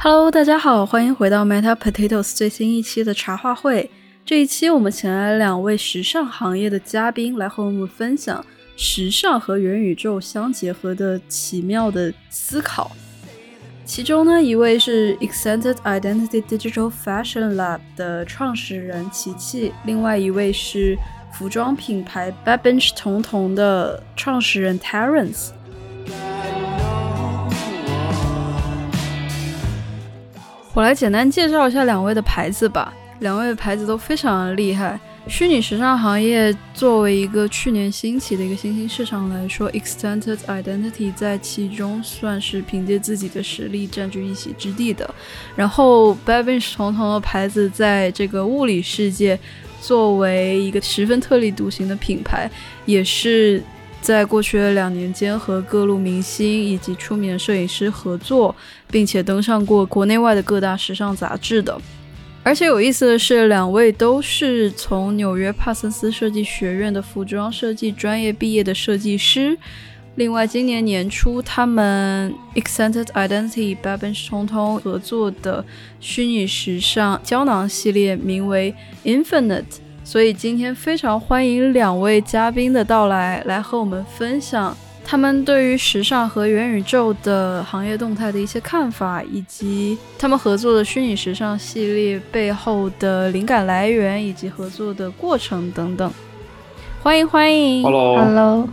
Hello，大家好，欢迎回到 Meta Potatoes 最新一期的茶话会。这一期我们请来了两位时尚行业的嘉宾，来和我们分享时尚和元宇宙相结合的奇妙的思考。其中呢，一位是 Extended Identity Digital Fashion Lab 的创始人琪琪，另外一位是服装品牌 Babench 童童的创始人 Terence。我来简单介绍一下两位的牌子吧。两位牌子都非常厉害。虚拟时尚行业作为一个去年兴起的一个新兴市场来说，Extended Identity 在其中算是凭借自己的实力占据一席之地的。然后 b a b i n c h 同同的牌子在这个物理世界作为一个十分特立独行的品牌，也是。在过去的两年间，和各路明星以及出名的摄影师合作，并且登上过国内外的各大时尚杂志的。而且有意思的是，两位都是从纽约帕森斯设计学院的服装设计专业毕业的设计师。另外，今年年初，他们 Extended Identity、b a b e n c h 通通合作的虚拟时尚胶囊系列，名为 Infinite。所以今天非常欢迎两位嘉宾的到来，来和我们分享他们对于时尚和元宇宙的行业动态的一些看法，以及他们合作的虚拟时尚系列背后的灵感来源以及合作的过程等等。欢迎欢迎，Hello，Hello。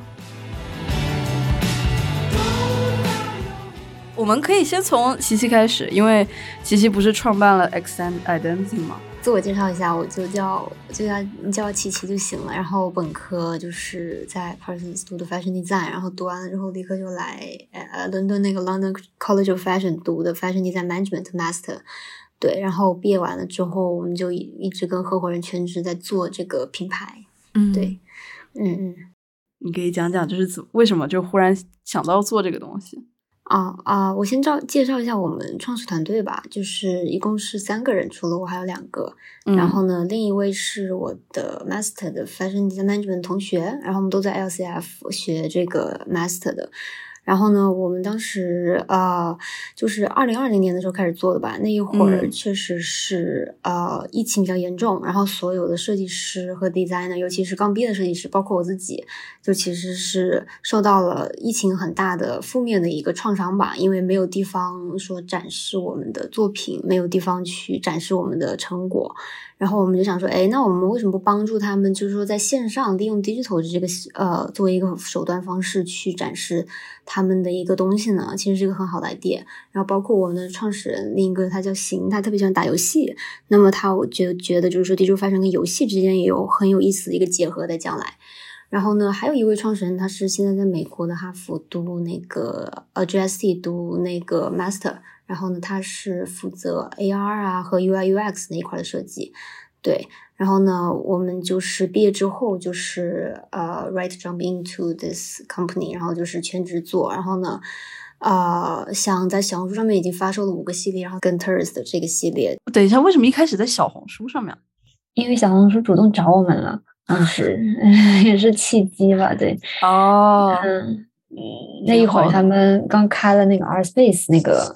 我们可以先从琪琪开始，因为琪琪不是创办了 X and Identity 吗？自我介绍一下，我就叫就叫你叫琪琪就行了。然后本科就是在 Parsons 读的 Fashion Design，然后读完了之后立刻就来呃伦敦那个 London College of Fashion 读的 Fashion Design Management Master。对，然后毕业完了之后，我们就一一直跟合伙人全职在做这个品牌。嗯，对，嗯嗯，你可以讲讲就是怎为什么就忽然想到做这个东西？啊啊！我先照介绍一下我们创始团队吧，就是一共是三个人，除了我还有两个。然后呢，另一位是我的 master 的 fashion design management 同学，然后我们都在 LCF 学这个 master 的。然后呢，我们当时呃，就是二零二零年的时候开始做的吧。那一会儿确实是呃，疫情比较严重，然后所有的设计师和 designer，尤其是刚毕业的设计师，包括我自己，就其实是受到了疫情很大的负面的一个创伤吧。因为没有地方说展示我们的作品，没有地方去展示我们的成果。然后我们就想说，哎，那我们为什么不帮助他们？就是说，在线上利用 digital 的这个呃作为一个手段方式去展示他们的一个东西呢？其实是一个很好的 idea。然后包括我们的创始人另一个他叫邢，他特别喜欢打游戏。那么他我觉觉得就是说，digital fashion 跟游戏之间也有很有意思的一个结合在将来。然后呢，还有一位创始人，他是现在在美国的哈佛读那个呃 GST 读那个 master。然后呢，他是负责 AR 啊和 UI UX 那一块的设计，对。然后呢，我们就是毕业之后就是呃，right jump into this company，然后就是全职做。然后呢，呃，像在小红书上面已经发售了五个系列，然后跟 Terrace 的这个系列。等一下，为什么一开始在小红书上面？因为小红书主动找我们了，当时 也是契机吧，对。哦。嗯，那一会儿他们刚开了那个 R Space 那个。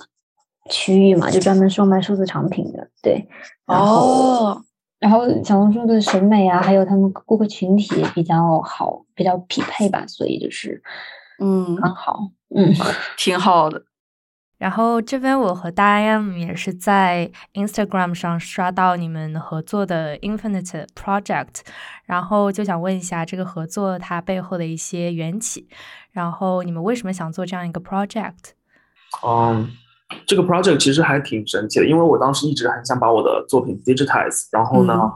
区域嘛，就专门售卖数字产品的，对。哦。然后小红书的审美啊，还有他们顾客群体比较好，比较匹配吧，所以就是，嗯，刚好，嗯，挺好的。然后这边我和大 M 也是在 Instagram 上刷到你们合作的 Infinite Project，然后就想问一下这个合作它背后的一些缘起，然后你们为什么想做这样一个 project？嗯。这个 project 其实还挺神奇的，因为我当时一直很想把我的作品 digitize，然后呢，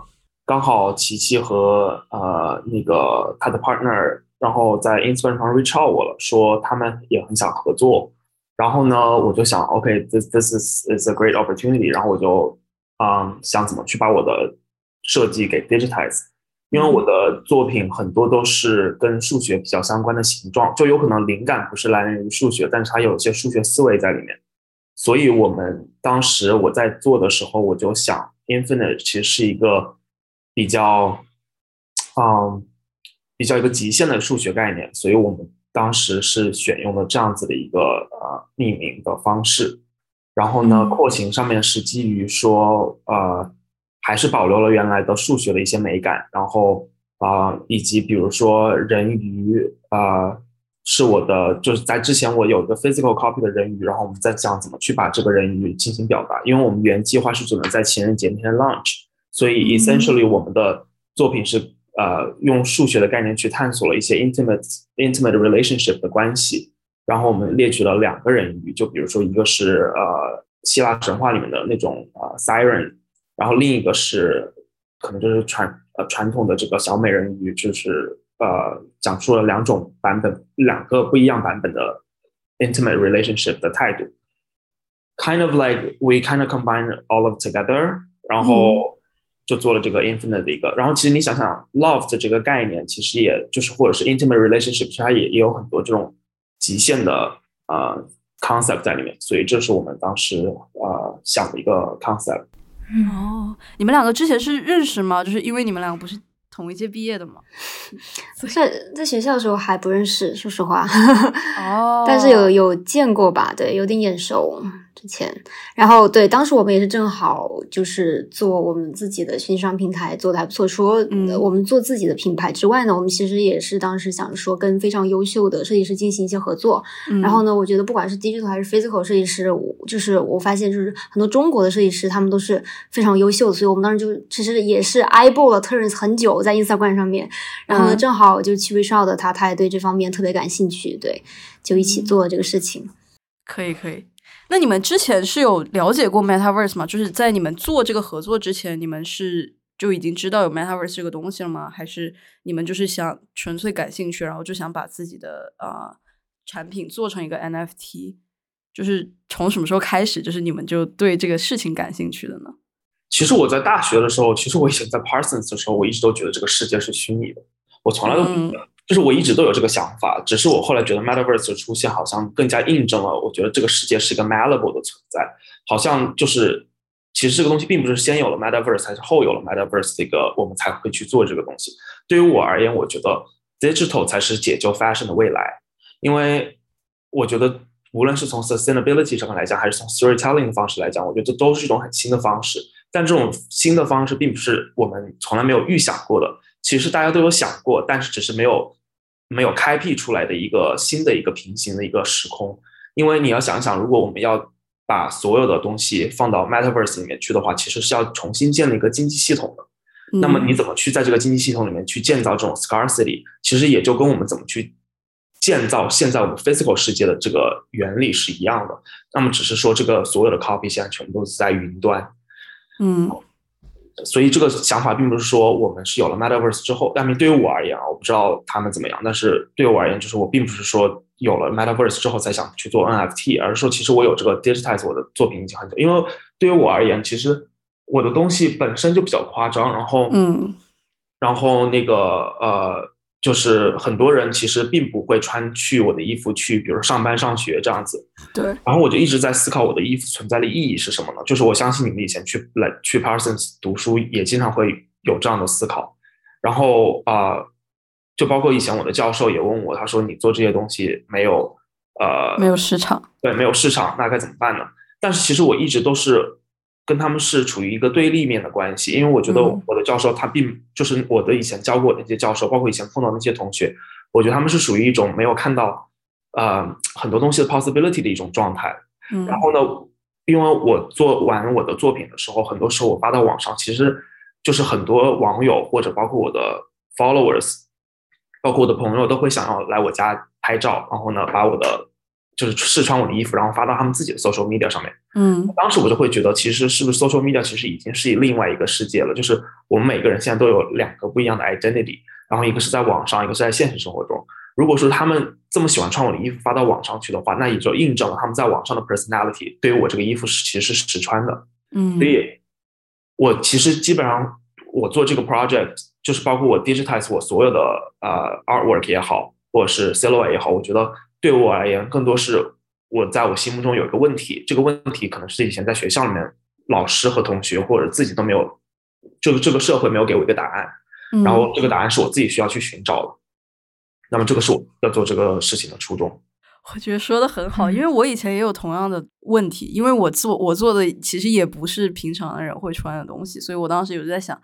刚好琪琪和呃那个他的 partner，然后在 Instagram 上 reach out 我了，说他们也很想合作，然后呢，我就想，OK，this this is is a great opportunity，然后我就嗯想怎么去把我的设计给 digitize，因为我的作品很多都是跟数学比较相关的形状，就有可能灵感不是来源于数学，但是它有一些数学思维在里面。所以，我们当时我在做的时候，我就想，infinite 其实是一个比较，嗯，比较一个极限的数学概念。所以我们当时是选用了这样子的一个呃命名的方式。然后呢，廓形上面是基于说，呃，还是保留了原来的数学的一些美感，然后啊，以及比如说人鱼，啊，是我的，就是在之前我有一个 physical copy 的人鱼，然后我们在想怎么去把这个人鱼进行表达，因为我们原计划是只能在情人节那天 launch，所以 essentially 我们的作品是呃用数学的概念去探索了一些 intimate intimate relationship 的关系。然后我们列举了两个人鱼，就比如说一个是呃希腊神话里面的那种呃 siren，然后另一个是可能就是传呃传统的这个小美人鱼，就是呃讲述了两种版本，两个不一样版本的 intimate relationship 的态度，kind of like we kind of combine all of together，然后就做了这个 infinite 的一个，然后其实你想想 love 的这个概念，其实也就是或者是 intimate relationship，其实它也也有很多这种。极限的呃 concept 在里面，所以这是我们当时呃想的一个 concept。哦，你们两个之前是认识吗？就是因为你们两个不是同一届毕业的吗？在在学校的时候还不认识，说实话。哦，但是有有见过吧？对，有点眼熟。之前，然后对，当时我们也是正好就是做我们自己的线上平台，做的还不错。除了我们做自己的品牌之外呢，我们其实也是当时想说跟非常优秀的设计师进行一些合作。然后呢，我觉得不管是 digital 还是 physical 设计师，就是我发现就是很多中国的设计师他们都是非常优秀的，所以我们当时就其实也是 eyeball 了 turns 很久在 Instagram 上面。然后呢，正好就 c h i r 的他，他也对这方面特别感兴趣，对，就一起做这个事情。可以，可以。那你们之前是有了解过 Metaverse 吗？就是在你们做这个合作之前，你们是就已经知道有 Metaverse 这个东西了吗？还是你们就是想纯粹感兴趣，然后就想把自己的呃产品做成一个 NFT？就是从什么时候开始，就是你们就对这个事情感兴趣的呢？其实我在大学的时候，其实我以前在 Parsons 的时候，我一直都觉得这个世界是虚拟的，我从来都不觉得。就是我一直都有这个想法，只是我后来觉得 Metaverse 的出现好像更加印证了，我觉得这个世界是一个 malleable 的存在，好像就是其实这个东西并不是先有了 Metaverse 还是后有了 Metaverse 这个我们才会去做这个东西。对于我而言，我觉得 digital 才是解救 fashion 的未来，因为我觉得无论是从 sustainability 上面来讲，还是从 storytelling 的方式来讲，我觉得这都是一种很新的方式。但这种新的方式并不是我们从来没有预想过的。其实大家都有想过，但是只是没有没有开辟出来的一个新的一个平行的一个时空。因为你要想想，如果我们要把所有的东西放到 Metaverse 里面去的话，其实是要重新建立一个经济系统的。那么你怎么去在这个经济系统里面去建造这种 scarcity？其实也就跟我们怎么去建造现在我们 physical 世界的这个原理是一样的。那么只是说这个所有的 copy 现在全部都是在云端。嗯。所以这个想法并不是说我们是有了 Metaverse 之后，但是对于我而言啊，我不知道他们怎么样，但是对我而言，就是我并不是说有了 Metaverse 之后才想去做 NFT，而是说其实我有这个 digitize 我的作品已经很久。因为对于我而言，其实我的东西本身就比较夸张，然后嗯，然后那个呃。就是很多人其实并不会穿去我的衣服去，比如上班上学这样子。对。然后我就一直在思考我的衣服存在的意义是什么呢？就是我相信你们以前去来去 Parsons 读书也经常会有这样的思考。然后啊，就包括以前我的教授也问我，他说你做这些东西没有呃没有市场，对，没有市场，那该怎么办呢？但是其实我一直都是。跟他们是处于一个对立面的关系，因为我觉得我的教授他并就是我的以前教过那些教授，包括以前碰到那些同学，我觉得他们是属于一种没有看到呃很多东西的 possibility 的一种状态。然后呢，因为我做完我的作品的时候，很多时候我发到网上，其实就是很多网友或者包括我的 followers，包括我的朋友都会想要来我家拍照，然后呢把我的。就是试穿我的衣服，然后发到他们自己的 social media 上面。嗯，当时我就会觉得，其实是不是 social media 其实已经是另外一个世界了？就是我们每个人现在都有两个不一样的 identity，然后一个是在网上，一个是在现实生活中。如果说他们这么喜欢穿我的衣服发到网上去的话，那也就印证了他们在网上的 personality 对于我这个衣服是其实是实穿的。嗯，所以，我其实基本上我做这个 project，就是包括我 digitize 我所有的呃 artwork 也好，或者是 silhouette 也好，我觉得。对我而言，更多是我在我心目中有一个问题，这个问题可能是以前在学校里面老师和同学或者自己都没有，就是这个社会没有给我一个答案，然后这个答案是我自己需要去寻找的。那么这个是我要做这个事情的初衷。我觉得说的很好，因为我以前也有同样的问题，因为我做我做的其实也不是平常的人会穿的东西，所以我当时有在想，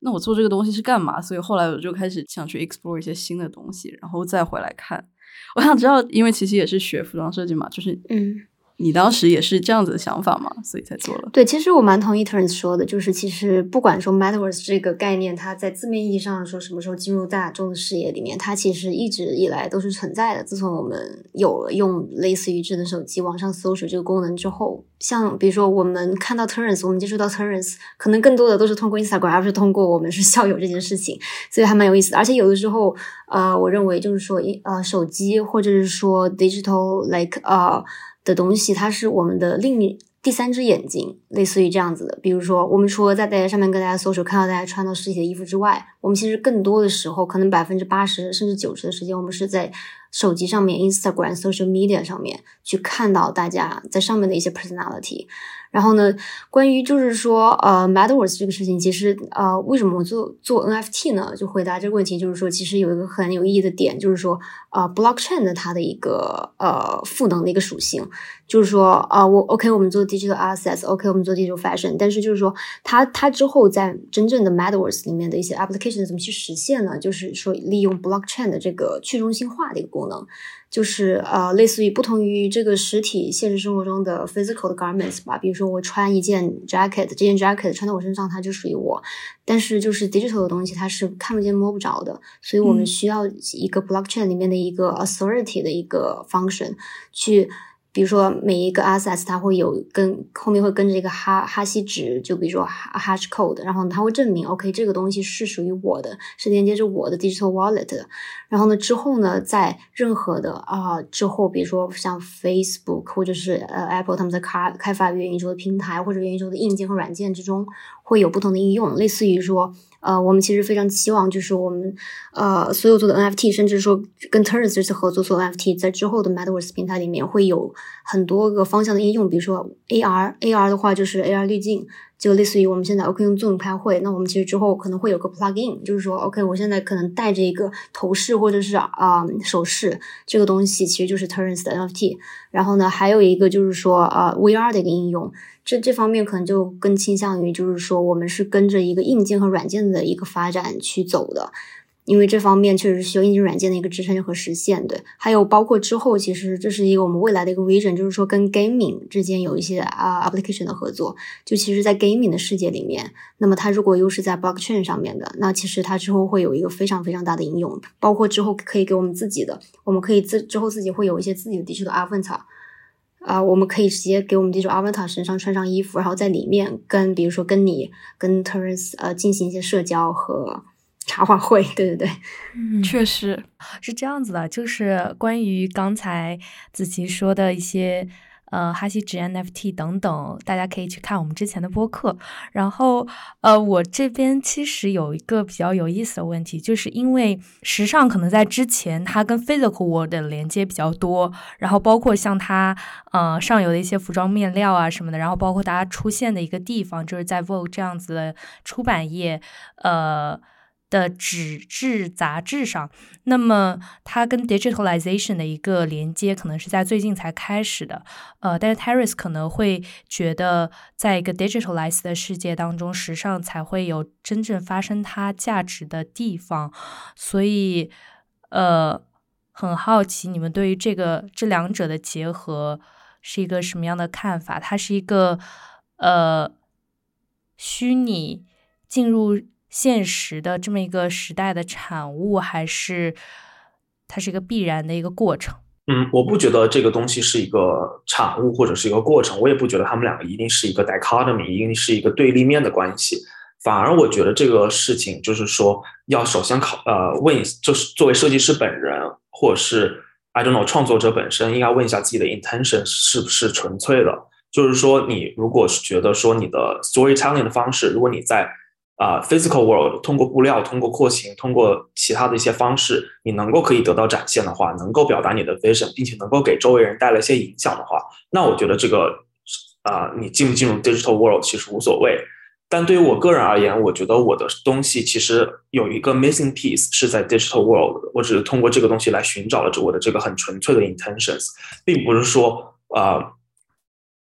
那我做这个东西是干嘛？所以后来我就开始想去 explore 一些新的东西，然后再回来看。我想知道，因为琪琪也是学服装设计嘛，就是嗯。你当时也是这样子的想法吗？所以才做了。对，其实我蛮同意 Turns 说的，就是其实不管说 Metaverse 这个概念，它在字面意义上说什么时候进入大众的视野里面，它其实一直以来都是存在的。自从我们有了用类似于智能手机网上搜索这个功能之后，像比如说我们看到 Turns，我们接触到 Turns，可能更多的都是通过 Instagram，而不是通过我们是校友这件事情，所以还蛮有意思的。而且有的时候，呃，我认为就是说，呃，手机或者是说 digital like 呃。的东西，它是我们的另一第三只眼睛，类似于这样子的。比如说，我们除了在大家上面跟大家搜索，看到大家穿到实体的衣服之外，我们其实更多的时候，可能百分之八十甚至九十的时间，我们是在手机上面、Instagram、social media 上面去看到大家在上面的一些 personality。然后呢，关于就是说，呃，Metaverse 这个事情，其实呃，为什么我做做 NFT 呢？就回答这个问题，就是说，其实有一个很有意义的点，就是说，呃，Blockchain 的它的一个呃赋能的一个属性，就是说，啊，我 OK，我们做 digital assets，OK，我们做 digital fashion，但是就是说，它它之后在真正的 Metaverse 里面的一些 application 怎么去实现呢？就是说，利用 Blockchain 的这个去中心化的一个功能。就是呃，类似于不同于这个实体现实生活中的 physical 的 garments 吧，比如说我穿一件 jacket，这件 jacket 穿在我身上，它就属于我。但是就是 digital 的东西，它是看不见摸不着的，所以我们需要一个 blockchain 里面的一个 authority 的一个 function 去。比如说每一个 assets 它会有跟后面会跟着一个哈哈希值，就比如说 hash code，然后它会证明 OK 这个东西是属于我的，是连接着我的 digital wallet 的。然后呢之后呢，在任何的啊之后，比如说像 Facebook 或者是呃 Apple 他们在开开发元宇宙的平台或者元宇宙的硬件和软件之中，会有不同的应用，类似于说。呃，我们其实非常期望，就是我们呃所有做的 NFT，甚至说跟 Turns 这次合作做 NFT，在之后的 Metaverse 平台里面会有很多个方向的应用，比如说 AR，AR 的话就是 AR 滤镜，就类似于我们现在 OK 用 Zoom 开会，那我们其实之后可能会有个 Plugin，就是说 OK，我现在可能带着一个头饰或者是啊首饰，这个东西其实就是 Turns 的 NFT。然后呢，还有一个就是说呃 VR 的一个应用。这这方面可能就更倾向于，就是说我们是跟着一个硬件和软件的一个发展去走的，因为这方面确实是需要硬件软件的一个支撑和实现。对，还有包括之后，其实这是一个我们未来的一个 vision，就是说跟 gaming 之间有一些啊 application 的合作。就其实，在 gaming 的世界里面，那么它如果又是在 blockchain 上面的，那其实它之后会有一个非常非常大的应用，包括之后可以给我们自己的，我们可以自之后自己会有一些自己的地区的 avatar。啊，我们可以直接给我们这种 avatar 身上穿上衣服，然后在里面跟，比如说跟你跟 Turns 呃进行一些社交和茶话会，对对对，嗯，确实是这样子的，就是关于刚才子琪说的一些。呃，哈希值 NFT 等等，大家可以去看我们之前的播客。然后，呃，我这边其实有一个比较有意思的问题，就是因为时尚可能在之前它跟 physical world 的连接比较多，然后包括像它呃上游的一些服装面料啊什么的，然后包括大家出现的一个地方，就是在 Vogue 这样子的出版业，呃。的纸质杂志上，那么它跟 digitalization 的一个连接可能是在最近才开始的，呃，但是 Terrace 可能会觉得，在一个 digitalized 的世界当中，时尚才会有真正发生它价值的地方，所以，呃，很好奇你们对于这个这两者的结合是一个什么样的看法？它是一个呃虚拟进入。现实的这么一个时代的产物，还是它是一个必然的一个过程？嗯，我不觉得这个东西是一个产物或者是一个过程，我也不觉得他们两个一定是一个 dichotomy，一定是一个对立面的关系。反而我觉得这个事情就是说，要首先考呃问，就是作为设计师本人，或者是 I don't know 创作者本身，应该问一下自己的 intention 是不是纯粹的。就是说，你如果是觉得说你的 storytelling 的方式，如果你在啊，physical world 通过布料、通过廓形、通过其他的一些方式，你能够可以得到展现的话，能够表达你的 vision，并且能够给周围人带来一些影响的话，那我觉得这个啊，你进不进入 digital world 其实无所谓。但对于我个人而言，我觉得我的东西其实有一个 missing piece 是在 digital world。我只是通过这个东西来寻找了这我的这个很纯粹的 intentions，并不是说呃，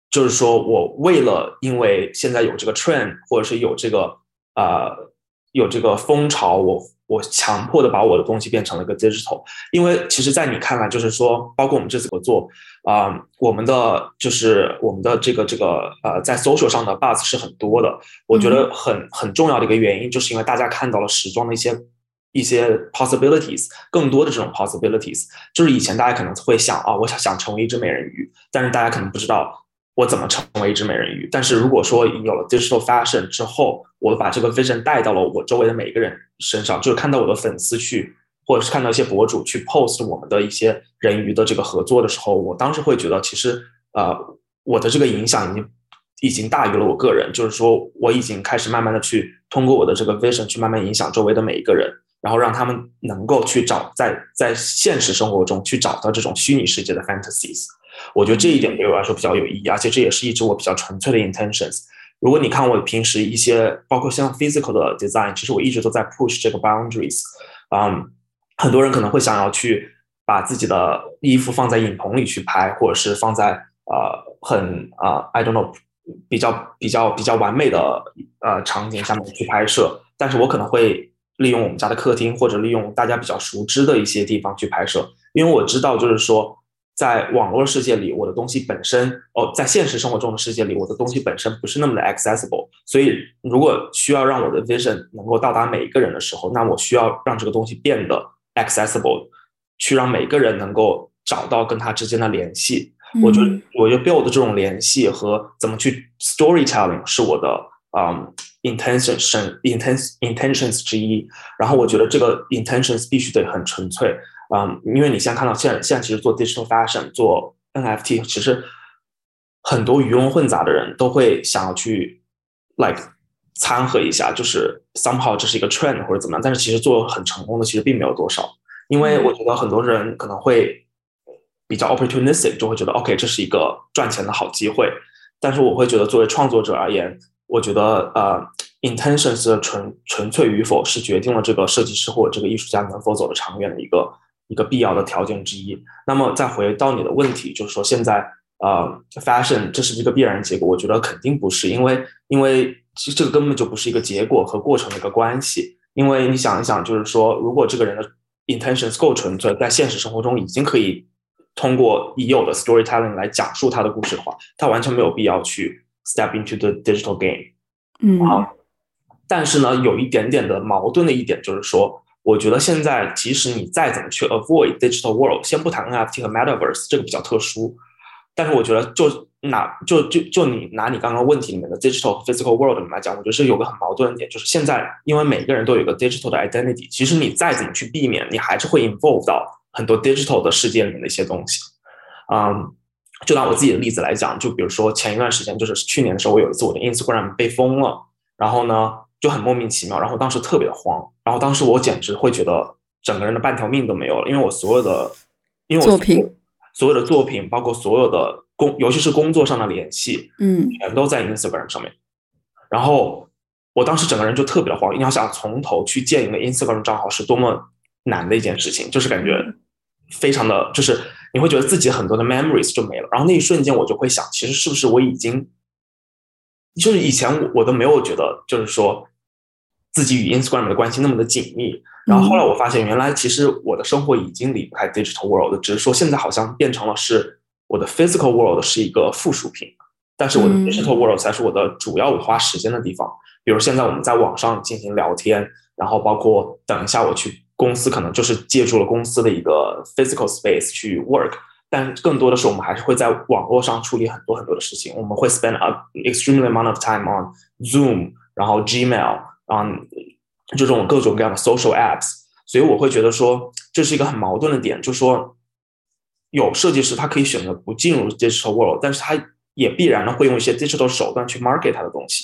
就是说我为了因为现在有这个 trend 或者是有这个呃有这个风潮，我。我强迫的把我的东西变成了一个 digital，因为其实，在你看来，就是说，包括我们这次合作啊，我们的就是我们的这个这个呃，在 social 上的 buzz 是很多的。我觉得很很重要的一个原因，就是因为大家看到了时装的一些一些 possibilities，更多的这种 possibilities，就是以前大家可能会想啊，我想想成为一只美人鱼，但是大家可能不知道。我怎么成为一只美人鱼？但是如果说有了 digital fashion 之后，我把这个 vision 带到了我周围的每一个人身上，就是看到我的粉丝去，或者是看到一些博主去 post 我们的一些人鱼的这个合作的时候，我当时会觉得，其实呃，我的这个影响已经已经大于了我个人，就是说我已经开始慢慢的去通过我的这个 vision 去慢慢影响周围的每一个人，然后让他们能够去找在在现实生活中去找到这种虚拟世界的 fantasies。我觉得这一点对我来说比较有意义，而且这也是一直我比较纯粹的 intentions。如果你看我平时一些，包括像 physical 的 design，其实我一直都在 push 这个 boundaries。嗯，很多人可能会想要去把自己的衣服放在影棚里去拍，或者是放在呃很呃 I don't know 比较比较比较完美的呃场景下面去拍摄，但是我可能会利用我们家的客厅，或者利用大家比较熟知的一些地方去拍摄，因为我知道就是说。在网络世界里，我的东西本身哦，在现实生活中的世界里，我的东西本身不是那么的 accessible。所以，如果需要让我的 vision 能够到达每一个人的时候，那我需要让这个东西变得 accessible，去让每个人能够找到跟他之间的联系。我觉得，我觉得 build 这种联系和怎么去 storytelling 是我的嗯 intention intention intentions 之一。然后，我觉得这个 intentions 必须得很纯粹。嗯，因为你现在看到，现在现在其实做 digital fashion、做 NFT，其实很多鱼龙混杂的人都会想要去 like 掺和一下，就是 somehow 这是一个 trend 或者怎么样。但是其实做很成功的其实并没有多少，因为我觉得很多人可能会比较 opportunistic，就会觉得 OK 这是一个赚钱的好机会。但是我会觉得作为创作者而言，我觉得呃 intentions 的纯纯粹与否是决定了这个设计师或者这个艺术家能否走得长远的一个。一个必要的条件之一。那么再回到你的问题，就是说现在呃，fashion 这是一个必然结果？我觉得肯定不是，因为因为其实这个根本就不是一个结果和过程的一个关系。因为你想一想，就是说如果这个人的 intentions 够纯粹，在现实生活中已经可以通过已有的 storytelling 来讲述他的故事的话，他完全没有必要去 step into the digital game。嗯，但是呢，有一点点的矛盾的一点就是说。我觉得现在，即使你再怎么去 avoid digital world，先不谈 NFT 和 Metaverse，这个比较特殊。但是我觉得，就拿就就就你拿你刚刚问题里面的 digital 和 physical world 里面来讲，我觉得是有个很矛盾的点，就是现在因为每个人都有一个 digital 的 identity，其实你再怎么去避免，你还是会 involve 到很多 digital 的世界里面的一些东西。嗯，就拿我自己的例子来讲，就比如说前一段时间，就是去年的时候，我有一次我的 Instagram 被封了，然后呢。就很莫名其妙，然后当时特别的慌，然后当时我简直会觉得整个人的半条命都没有了，因为我所有的，因为我作品，所有的作品，包括所有的工，尤其是工作上的联系，嗯，全都在 Instagram 上面。然后我当时整个人就特别的慌，你要想从头去建一个 Instagram 账号是多么难的一件事情，就是感觉非常的，就是你会觉得自己很多的 memories 就没了。然后那一瞬间我就会想，其实是不是我已经，就是以前我我都没有觉得，就是说。自己与 Instagram 的关系那么的紧密，然后后来我发现，原来其实我的生活已经离不开 digital world，只是说现在好像变成了是我的 physical world 是一个附属品，但是我的 digital world 才是我的主要我花时间的地方。比如现在我们在网上进行聊天，然后包括等一下我去公司，可能就是借助了公司的一个 physical space 去 work，但更多的是我们还是会在网络上处理很多很多的事情。我们会 spend an extremely amount of time on Zoom，然后 Gmail。嗯，这种各种各样的 social apps，所以我会觉得说这是一个很矛盾的点，就是说有设计师他可以选择不进入 digital world，但是他也必然的会用一些 digital 手段去 market 他的东西。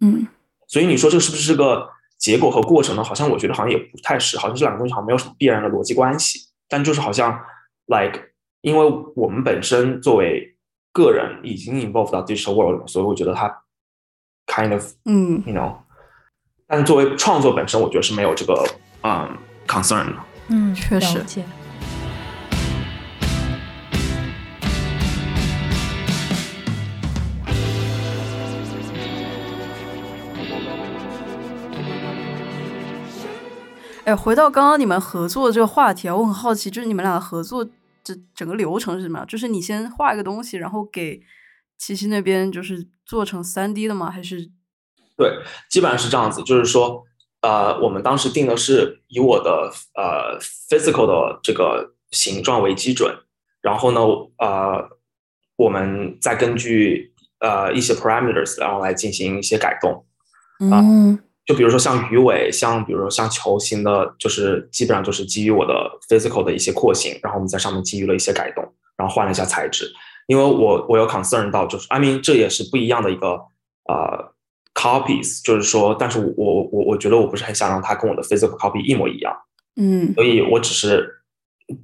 嗯，所以你说这是不是个结果和过程呢？好像我觉得好像也不太是，好像这两个东西好像没有什么必然的逻辑关系。但就是好像 like，因为我们本身作为个人已经 involve 到 digital world，了所以我觉得它 kind of，嗯，you know，但是作为创作本身，我觉得是没有这个嗯 concern 的。嗯，确实。哎，回到刚刚你们合作的这个话题啊，我很好奇，就是你们俩的合作这整个流程是什么样？就是你先画一个东西，然后给七七那边就是做成三 D 的吗？还是对，基本上是这样子，就是说，呃，我们当时定的是以我的呃 physical 的这个形状为基准，然后呢，呃，我们再根据呃一些 parameters，然后来进行一些改动。嗯就比如说像鱼尾，像比如说像球形的，就是基本上就是基于我的 physical 的一些廓形，然后我们在上面基于了一些改动，然后换了一下材质。因为我我有 concern 到，就是 I mean 这也是不一样的一个呃 copies，就是说，但是我我我我觉得我不是很想让它跟我的 physical copy 一模一样，嗯所以我只是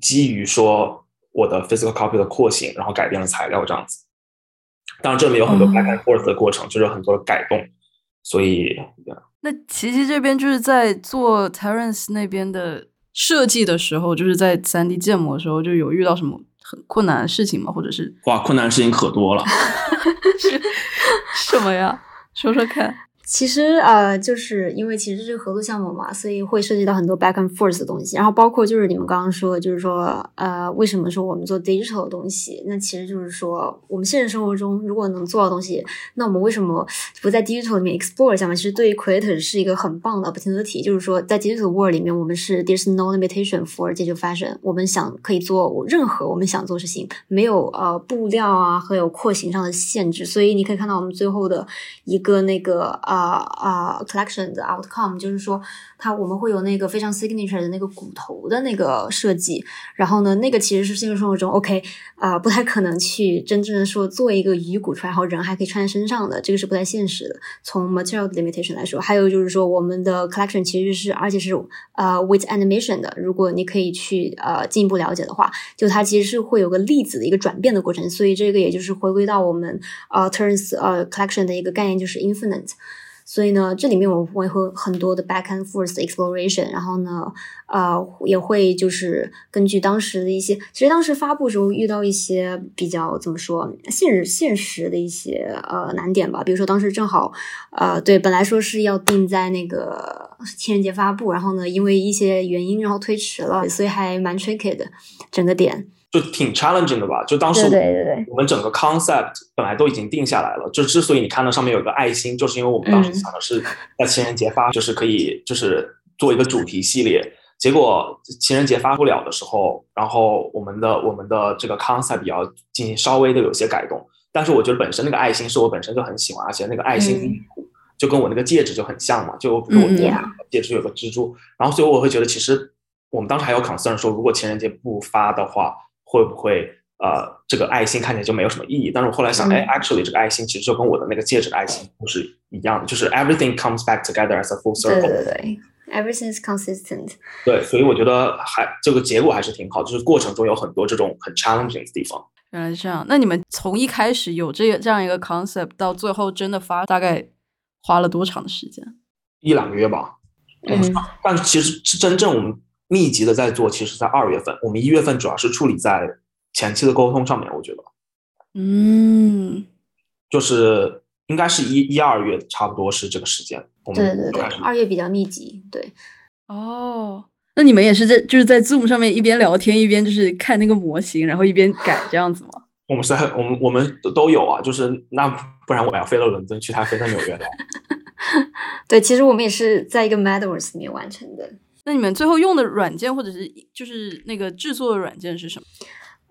基于说我的 physical copy 的廓形，然后改变了材料这样子。当然这里面有很多哦 back and forth 的过程，就是有很多改动，所以那琪琪这边就是在做 Terence 那边的设计的时候，就是在三 D 建模的时候，就有遇到什么很困难的事情吗？或者是哇，困难的事情可多了。是什么呀？说说看。其实呃，就是因为其实这个合作项目嘛，所以会涉及到很多 back and forth 的东西，然后包括就是你们刚刚说，就是说呃，为什么说我们做 digital 的东西？那其实就是说，我们现实生活中如果能做到东西，那我们为什么不在 digital 里面 explore 一下嘛？其实对于 creator 是一个很棒的平台就是说在 digital world 里面，我们是 there's no limitation for digital fashion，我们想可以做任何我们想做的事情，没有呃布料啊和有廓形上的限制，所以你可以看到我们最后的一个那个啊啊、collection 的 outcome，就是说它我们会有那个非常 signature 的那个骨头的那个设计，然后呢，那个其实是现实生活中 OK 啊、不太可能去真正的说做一个鱼骨出来，然后人还可以穿在身上的，这个是不太现实的。从 material limitation 来说，还有就是说我们的 collection 其实是而且是呃 with animation 的，如果你可以去呃进一步了解的话，就它其实是会有个粒子的一个转变的过程，所以这个也就是回归到我们呃 turns 呃 collection 的一个概念，就是 infinite。所以呢，这里面我会会很多的 back and forth exploration，然后呢，呃，也会就是根据当时的一些，其实当时发布时候遇到一些比较怎么说现实现实的一些呃难点吧，比如说当时正好呃对，本来说是要定在那个情人节发布，然后呢，因为一些原因然后推迟了，所以还蛮 tricky 的整个点。就挺 challenging 的吧。就当时我们整个 concept 本来都已经定下来了，就之所以你看到上面有一个爱心，就是因为我们当时嗯想的是在情人节发，就是可以就是做一个主题系列。结果情人节发不了的时候，然后我们的我们的这个 concept 也要进行稍微的有些改动。但是我觉得本身那个爱心是我本身就很喜欢，而且那个爱心嗯就跟我那个戒指就很像嘛，就比如我戒指有个蜘蛛，然后所以我会觉得其实我们当时还有 concern 说，如果情人节不发的话，会不会呃这个爱心看起来就没有什么意义？但是我后来想，嗯哎，actually 这个爱心其实就跟我的那个戒指的爱心都是一样的，就是 everything comes back together as a full circle。对对，everything is consistent。对，所以我觉得还这个结果还是挺好，就是过程中有很多这种很 challenging 的地方。原来是这样。那你们从一开始有这个这样一个 concept 到最后真的发，大概花了多长的时间？一两个月吧。嗯但其实是真正我们密集的在做，其实在二月份，我们一月份主要是处理在前期的沟通上面，我觉得嗯，就是应该是一一二月差不多是这个时间。我们对对对，二月比较密集，对。哦，那你们也是在就是在 Zoom 上面一边聊天一边就是看那个模型，然后一边改这样子吗？我们是在我们我们都都有啊，就是那不然我要飞到伦敦去，他飞到纽约来。对，其实我们也是在一个 Metaverse 里面完成的。那你们最后用的软件或者是就是那个制作的软件是什么？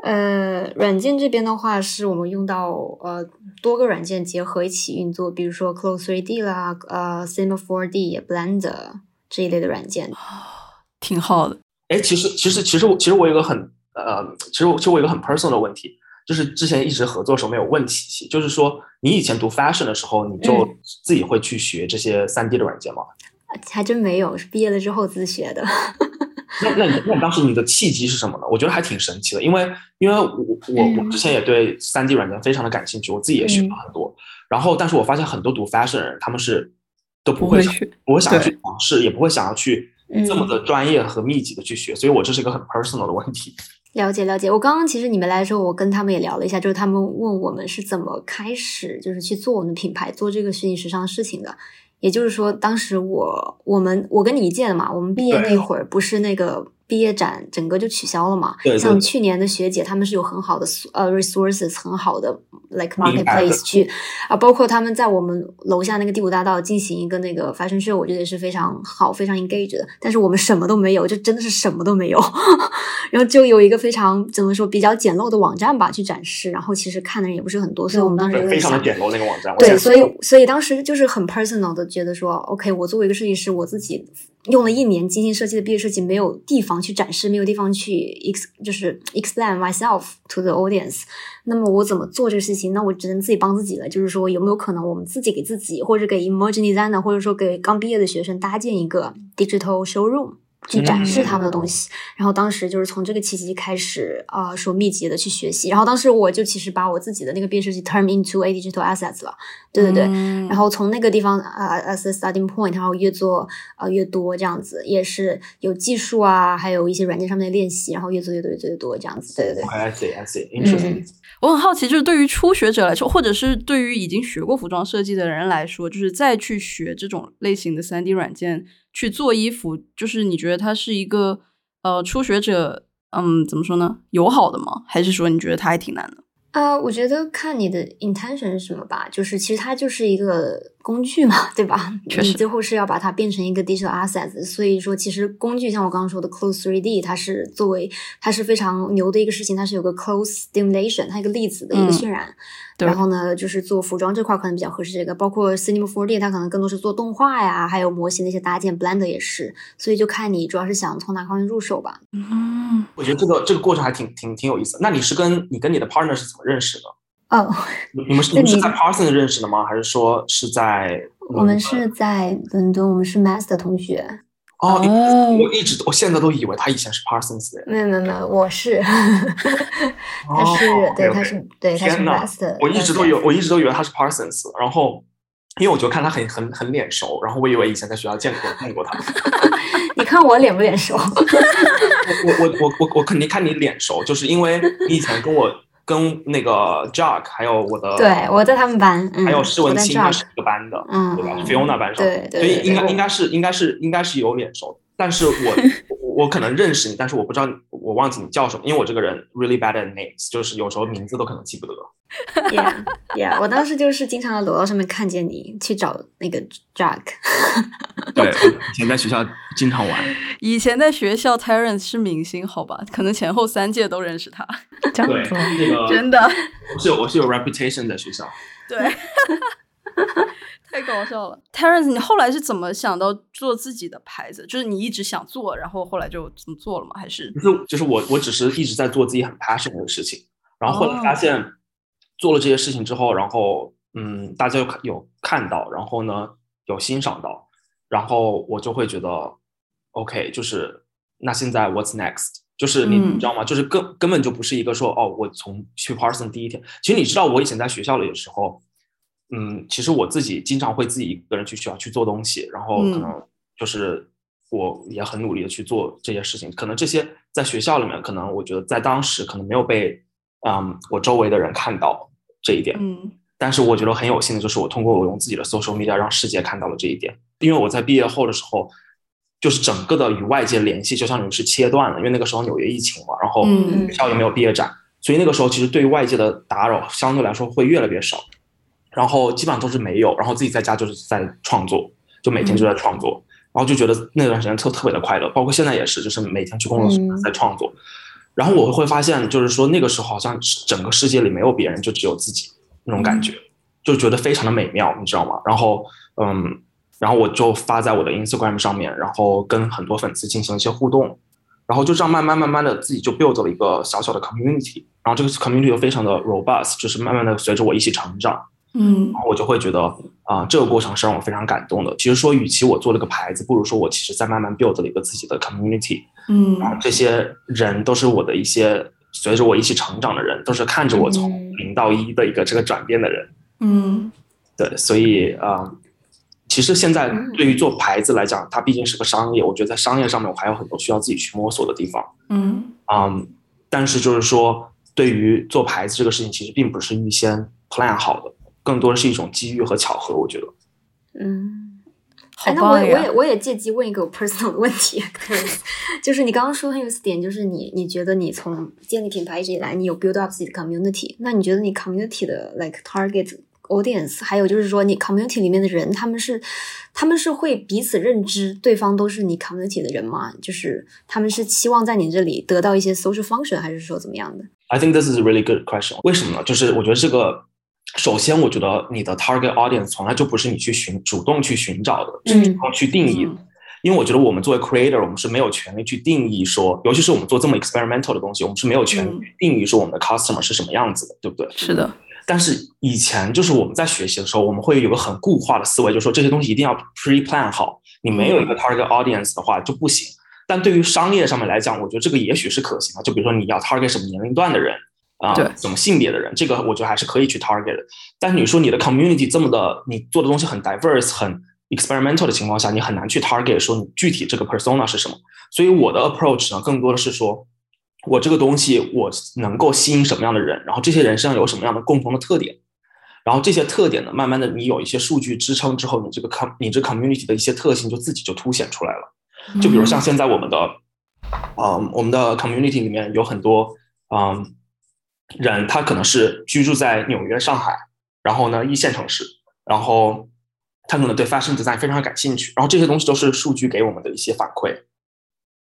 呃，软件这边的话，是我们用到呃多个软件结合一起运作，比如说 Close 3D 啦，呃 Cinema 4D、Blender 这一类的软件。挺好的。哎，其实其实其实我其实我有一个很呃，其实我其实我有一个很 personal 的问题，就是之前一直合作的时候没有问起，就是说你以前读 fashion 的时候，你就嗯自己会去学这些 3D 的软件吗？还真没有，是毕业了之后自学的。那那你那你当时你的契机是什么呢？我觉得还挺神奇的，因为因为我我我嗯之前也对三 D 软件非常的感兴趣，我自己也学了很多。然后，但是我发现很多读 fashion 的人，他们是都不会去，不会想要去尝试，也不会想要去这么的专业和密集的去学，所以我这是一个很 personal 的问题。了解了解，我刚刚其实你们来的时候，我跟他们也聊了一下，就是他们问我们是怎么开始，就是去做我们品牌，做这个虚拟时尚的事情的。也就是说，当时我我们我跟你一届的嘛，我们毕业那会儿不是那个。毕业展整个就取消了嘛？像去年的学姐，他们是有很好的呃 resources，很好的 like marketplace 去啊，包括他们在我们楼下那个第五大道进行一个那个 fashion show，我觉得也是非常好，非常 engaged 的。但是我们什么都没有，就真的是什么都没有。然后就有一个非常怎么说比较简陋的网站吧去展示，然后其实看的人也不是很多，所以我们当时非常的简陋那个网站。对，所以所以当时就是很 personal 的觉得说，OK，我作为一个设计师，我自己。用了一年精心设计的毕业设计，没有地方去展示，没有地方去 ex 就是 explain myself to the audience。那么我怎么做这个事情？那我只能自己帮自己了。就是说，有没有可能我们自己给自己，或者给 emerging designer，或者说给刚毕业的学生搭建一个 digital showroom？去展示他们的东西，然后当时就是从这个契机开始啊，说密集的去学习。然后当时我就其实把我自己的那个毕业设计 turn into a digital assets 了，对对对。然后从那个地方啊，as a starting point，然后越做啊越多这样子，也是有技术啊，还有一些软件上面的练习，然后越做越多越做越多这样子，对对对。I see, I see, interesting. 我很好奇，就是对于初学者来说，或者是对于已经学过服装设计的人来说，就是再去学这种类型的三 D 软件去做衣服，就是你觉得他是一个呃初学者，嗯，怎么说呢？友好的吗？还是说你觉得他还挺难的？啊，我觉得看你的 intention 是什么吧，就是其实他就是一个。工具嘛，对吧？你最后是要把它变成一个 digital assets，所以说其实工具像我刚刚说的 close 3D，它是作为它是非常牛的一个事情，它是有个 close stimulation，它一个粒子的一个渲染。然后呢，就是做服装这块可能比较合适这个，包括 Cinema 4D，它可能更多是做动画呀，还有模型的一些搭建，Blender 也是。所以就看你主要是想从哪方面入手吧。嗯，我觉得这个这个过程还挺挺挺有意思。那你是跟你跟你的 partner 是怎么认识的？哦，你们是你们是在 Parsons 认识的吗？还是说是在？我们是在伦敦，我们是 Master 同学。哦，我一直我现在都以为他以前是 Parsons 的。没有没有没有，我是，他是对他是对他是 Master。我一直都有我一直都以为他是 Parsons，然后因为我觉得看他很很很脸熟，然后我以为以前在学校见过见过他。你看我脸不脸熟？我我我我我肯定看你脸熟，就是因为你以前跟我。跟那个 Jack 还有我的，对，我在他们班，还有施文清他是一个班的，嗯，对吧？Fiona 班上，对，所以应该应该是应该是应该是有脸熟，但是我 我可能认识你，但是我不知道我忘记你叫什么，因为我这个人 really bad at names，就是有时候名字都可能记不得。Yeah, yeah，我当时就是经常在楼道上面看见你去找那个 Jack。对，以前在学校经常玩。以前在学校，Terence 是明星，好吧？可能前后三届都认识他。对，那个真的，我是有我是有 reputation 在学校。对，太搞笑了。Terence，你后来是怎么想到做自己的牌子？就是你一直想做，然后后来就怎么做了吗？还是？就是就是我我只是一直在做自己很 passion 的事情，然后后来发现。做了这些事情之后，然后嗯，大家有有看到，然后呢有欣赏到，然后我就会觉得，OK，就是那现在 What's next？就是你你知道吗？就是根根本就不是一个说哦，我从去 Parson 第一天，其实你知道我以前在学校里的时候，嗯，其实我自己经常会自己一个人去学校去做东西，然后可能就是我也很努力的去做这些事情，可能这些在学校里面，可能我觉得在当时可能没有被嗯我周围的人看到。这一点，嗯，但是我觉得很有幸的就是我通过我用自己的 social media 让世界看到了这一点，因为我在毕业后的时候，就是整个的与外界联系就像是切断了，因为那个时候纽约疫情嘛，然后学校也没有毕业展，所以那个时候其实对于外界的打扰相对来说会越来越少，然后基本上都是没有，然后自己在家就是在创作，就每天就在创作，然后就觉得那段时间特特别的快乐，包括现在也是，就是每天去工作室在创作。然后我会发现，就是说那个时候好像整个世界里没有别人，就只有自己那种感觉，就觉得非常的美妙，你知道吗？然后，嗯，然后我就发在我的 Instagram 上面，然后跟很多粉丝进行一些互动，然后就这样慢慢慢慢的自己就 build 了一个小小的 community，然后这个 community 又非常的 robust，就是慢慢的随着我一起成长。嗯，然后我就会觉得啊，这个过程是让我非常感动的。其实说，与其我做了个牌子，不如说我其实在慢慢 build 了一个自己的 community。嗯，然后这些人都是我的一些随着我一起成长的人，都是看着我从零到一的一个这个转变的人。嗯，对，所以啊，其实现在对于做牌子来讲，它毕竟是个商业，我觉得在商业上面我还有很多需要自己去摸索的地方。嗯嗯，但是就是说，对于做牌子这个事情，其实并不是预先 plan 好的，更多的是一种机遇和巧合，我觉得。嗯。哎，那我我也我也借机问一个 personal 的问题，就是你刚刚说很有点，就是你你觉得你从建立品牌一直以来，你有 build up 自己的 community，那你觉得你 community 的 like target audience，还有就是说你 community 里面的人，他们是他们是会彼此认知对方都是你 community 的人吗？就是他们是期望在你这里得到一些 social function，还是说怎么样的？I think this is a really good question。为什么呢？就是我觉得这个。首先，我觉得你的 target audience 从来就不是你去寻主动去寻找的，是主动去定义的。因为我觉得我们作为 creator，我们是没有权利去定义说，尤其是我们做这么 experimental 的东西，我们是没有权利定义说我们的 customer 是什么样子的，对不对？是的。但是以前就是我们在学习的时候，我们会有个很固化的思维，就是说这些东西一定要 pre plan 好，你没有一个 target audience 的话就不行。但对于商业上面来讲，我觉得这个也许是可行的。就比如说你要 target 什么年龄段的人。啊，怎么性别的人，这个我觉得还是可以去 target 的。但是你说你的 community 这么的，你做的东西很 diverse、很 experimental 的情况下，你很难去 target 说你具体这个 persona 是什么。所以我的 approach 呢，更多的是说，我这个东西我能够吸引什么样的人，然后这些人身上有什么样的共同的特点，然后这些特点呢，慢慢的你有一些数据支撑之后，你这个 com 你这 community 的一些特性就自己就凸显出来了。就比如像现在我们的，嗯，我们的 community 里面有很多，嗯。人他可能是居住在纽约、上海，然后呢一线城市，然后他可能对 fashion design 非常感兴趣，然后这些东西都是数据给我们的一些反馈。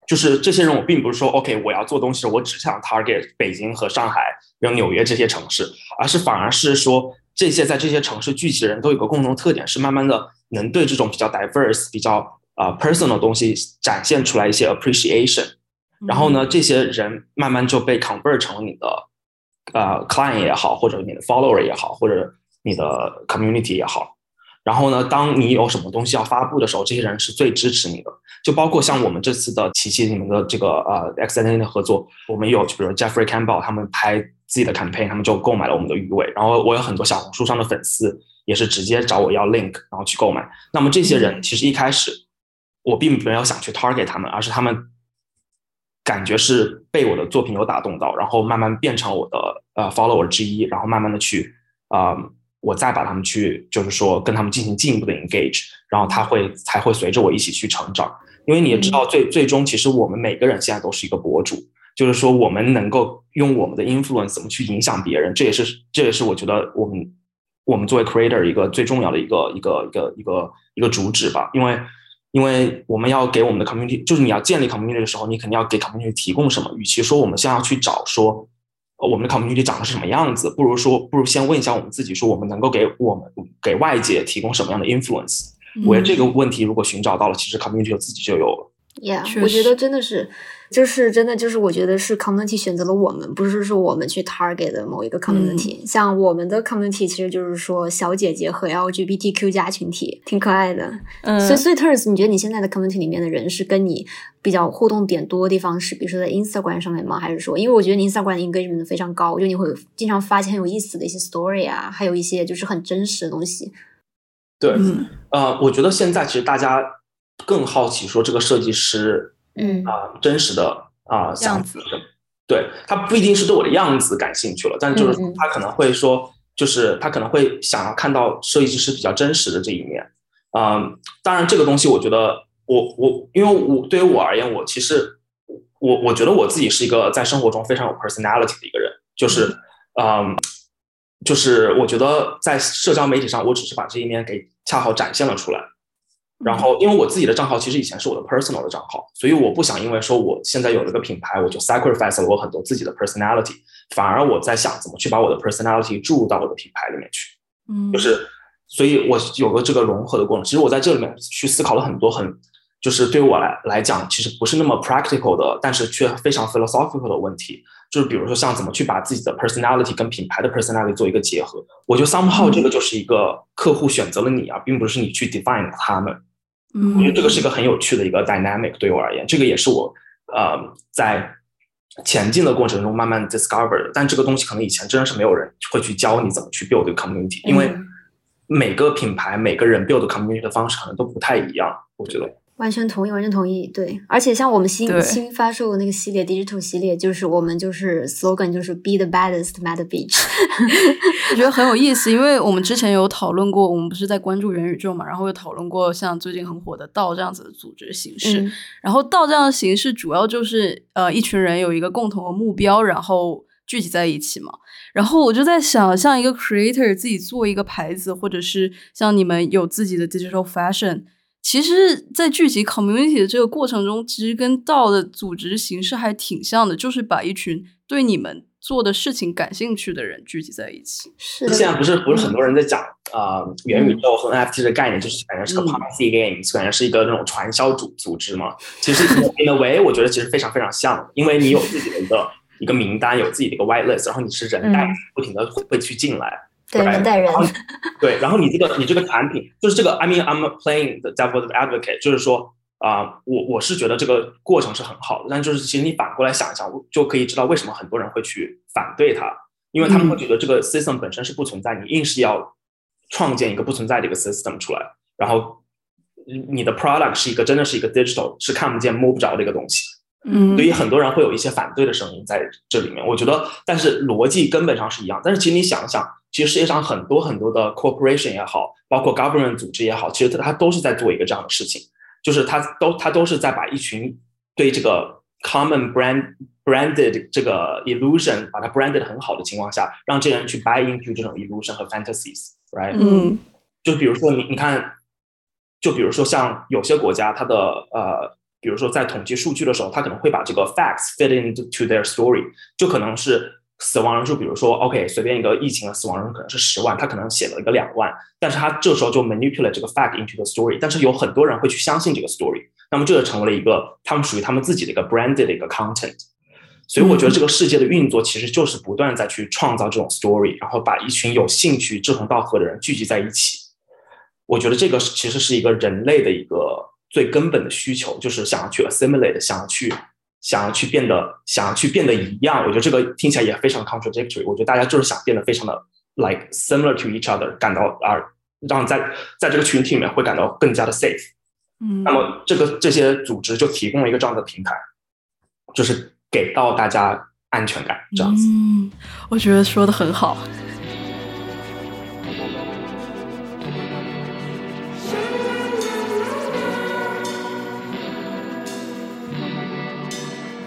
就是这些人，我并不是说 OK 我要做东西，我只想 target 北京和上海、有纽约这些城市，而是反而是说这些在这些城市聚集的人都有个共同特点，是慢慢的能对这种比较 diverse、比较啊 personal 的东西展现出来一些 appreciation，然后呢这些人慢慢就被 convert 成你的。呃，client 也好，或者你的 follower 也好，或者你的 community 也好，然后呢，当你有什么东西要发布的时候，这些人是最支持你的。就包括像我们这次的琪琪你们的这个呃 X N N 的合作，我们有，就比如 Jeffrey Campbell 他们拍自己的 campaign，他们就购买了我们的鱼尾。然后我有很多小红书上的粉丝也是直接找我要 link，然后去购买。那么这些人其实一开始我并没有想去 target 他们，而是他们。感觉是被我的作品有打动到，然后慢慢变成我的呃 follower 之一，然后慢慢的去啊，我再把他们去，就是说跟他们进行进一步的 engage，然后他会才会随着我一起去成长。因为你也知道，最最终其实我们每个人现在都是一个博主，就是说我们能够用我们的 influence 怎么去影响别人，这也是这也是我觉得我们我们作为 creator 一个最重要的一个一个一个一个一个主旨吧，因为。因为我们要给我们的 community，就是你要建立 community 的时候，你肯定要给 community 提供什么。与其说我们先要去找说，我们的 community 长得是什么样子，不如说，不如先问一下我们自己，说我们能够给我们给外界提供什么样的 influence。我觉得这个问题如果寻找到了，其实 community 自己就有了。Yeah，我觉得真的是。就是真的，就是我觉得是 community 选择了我们，不是说我们去 target 的某一个 community。像我们的 community 其实就是说小姐姐和 LGBTQ 加群体，挺可爱的。嗯，所以所以 Ters，你觉得你现在的 community 里面的人是跟你比较互动点多的地方是，比如说在 Instagram 上面吗？还是说，因为我觉得 Instagram 的 engagement 非常高，就你会经常发现很有意思的一些 story 啊，还有一些就是很真实的东西。对，呃，我觉得现在其实大家更好奇说这个设计师。嗯啊，真实的啊样子，对他不一定是对我的样子感兴趣了，但就是他可能会说，就是他可能会想要看到设计师比较真实的这一面。嗯，当然这个东西，我觉得我我因为我对于我而言，我其实我我觉得我自己是一个在生活中非常有 personality 的一个人，就是嗯，就是我觉得在社交媒体上，我只是把这一面给恰好展现了出来。然后，因为我自己的账号其实以前是我的 personal 的账号，所以我不想因为说我现在有了个品牌，我就 sacrifice 了我很多自己的 personality，反而我在想怎么去把我的 personality 注入到我的品牌里面去。嗯，就是，所以我有个这个融合的过程。其实我在这里面去思考了很多，很就是对我来来讲，其实不是那么 practical 的，但是却非常 philosophical 的问题。就是比如说像怎么去把自己的 personality 跟品牌的 personality 做一个结合。我觉得 somehow 这个就是一个客户选择了你啊，并不是你去 define 他们。嗯，我觉得这个是一个很有趣的一个 dynamic，对我而言，这个也是我呃在前进的过程中慢慢 discover 的。但这个东西可能以前真的是没有人会去教你怎么去 build 这个 community，因为每个品牌每个人 build community 的方式可能都不太一样，我觉得。完全同意，完全同意。对，而且像我们新新发售的那个系列，digital 系列，就是我们就是 slogan 就是 be the baddest meta beach。我觉得很有意思，因为我们之前有讨论过，我们不是在关注元宇宙嘛，然后有讨论过像最近很火的道这样子的组织形式。然后道这样的形式主要就是呃一群人有一个共同的目标，然后聚集在一起嘛。然后我就在想，像一个 creator 自己做一个牌子，或者是像你们有自己的 digital fashion。其实，在聚集 community 的这个过程中，其实跟道的组织形式还挺像的，就是把一群对你们做的事情感兴趣的人聚集在一起。是现在不是不是很多人在讲啊，元宇宙和 NFT 的概念，就是感觉是个 party game，感觉是一个那种传销组组织嘛。其实 in a way，我觉得其实非常非常像，因为你有自己的一个一个名单，有自己的一个 white list，然后你是人带不停的会去进来。对人带人，对，然后你这个你这个产品就是这个，I mean I'm playing the devil's advocate，就是说啊，我我是觉得这个过程是很好的，但就是其实你反过来想一想，就可以知道为什么很多人会去反对它，因为他们会觉得这个 system 本身是不存在，你硬是要创建一个不存在的一个 system 出来，然后你的 product 是一个真的是一个 digital 是看不见摸不着的一个东西。嗯，所以很多人会有一些反对的声音在这里面。我觉得，但是逻辑根本上是一样。但是其实你想想，其实世界上很多很多的 corporation 也好，包括 government 组织也好，其实它都是在做一个这样的事情，就是它都它都是在把一群对这个 common brand branded 这个 illusion 把它 branded 很好的情况下，让这些人去 buy into 这种 illusion 和 fantasies，right？嗯，就比如说你你看，就比如说像有些国家，它的呃。比如说，在统计数据的时候，他可能会把这个 facts fit into their story，就可能是死亡人数，比如说，OK，随便一个疫情的死亡人数可能是十万，他可能写了一个两万，但是他这时候就 manipulate 这个 fact into the story，但是有很多人会去相信这个 story，那么这就成为了一个他们属于他们自己的一个 branded 的一个 content，所以我觉得这个世界的运作其实就是不断在去创造这种 story，然后把一群有兴趣、志同道合的人聚集在一起，我觉得这个其实是一个人类的一个。最根本的需求就是想要去 assimilate，想要去想要去变得想要去变得一样。我觉得这个听起来也非常 contradictory。我觉得大家就是想变得非常的 like similar to each other，感到啊让在在这个群体里面会感到更加的 safe。嗯，那么这个这些组织就提供了一个这样的平台，就是给到大家安全感这样子。嗯，我觉得说的很好。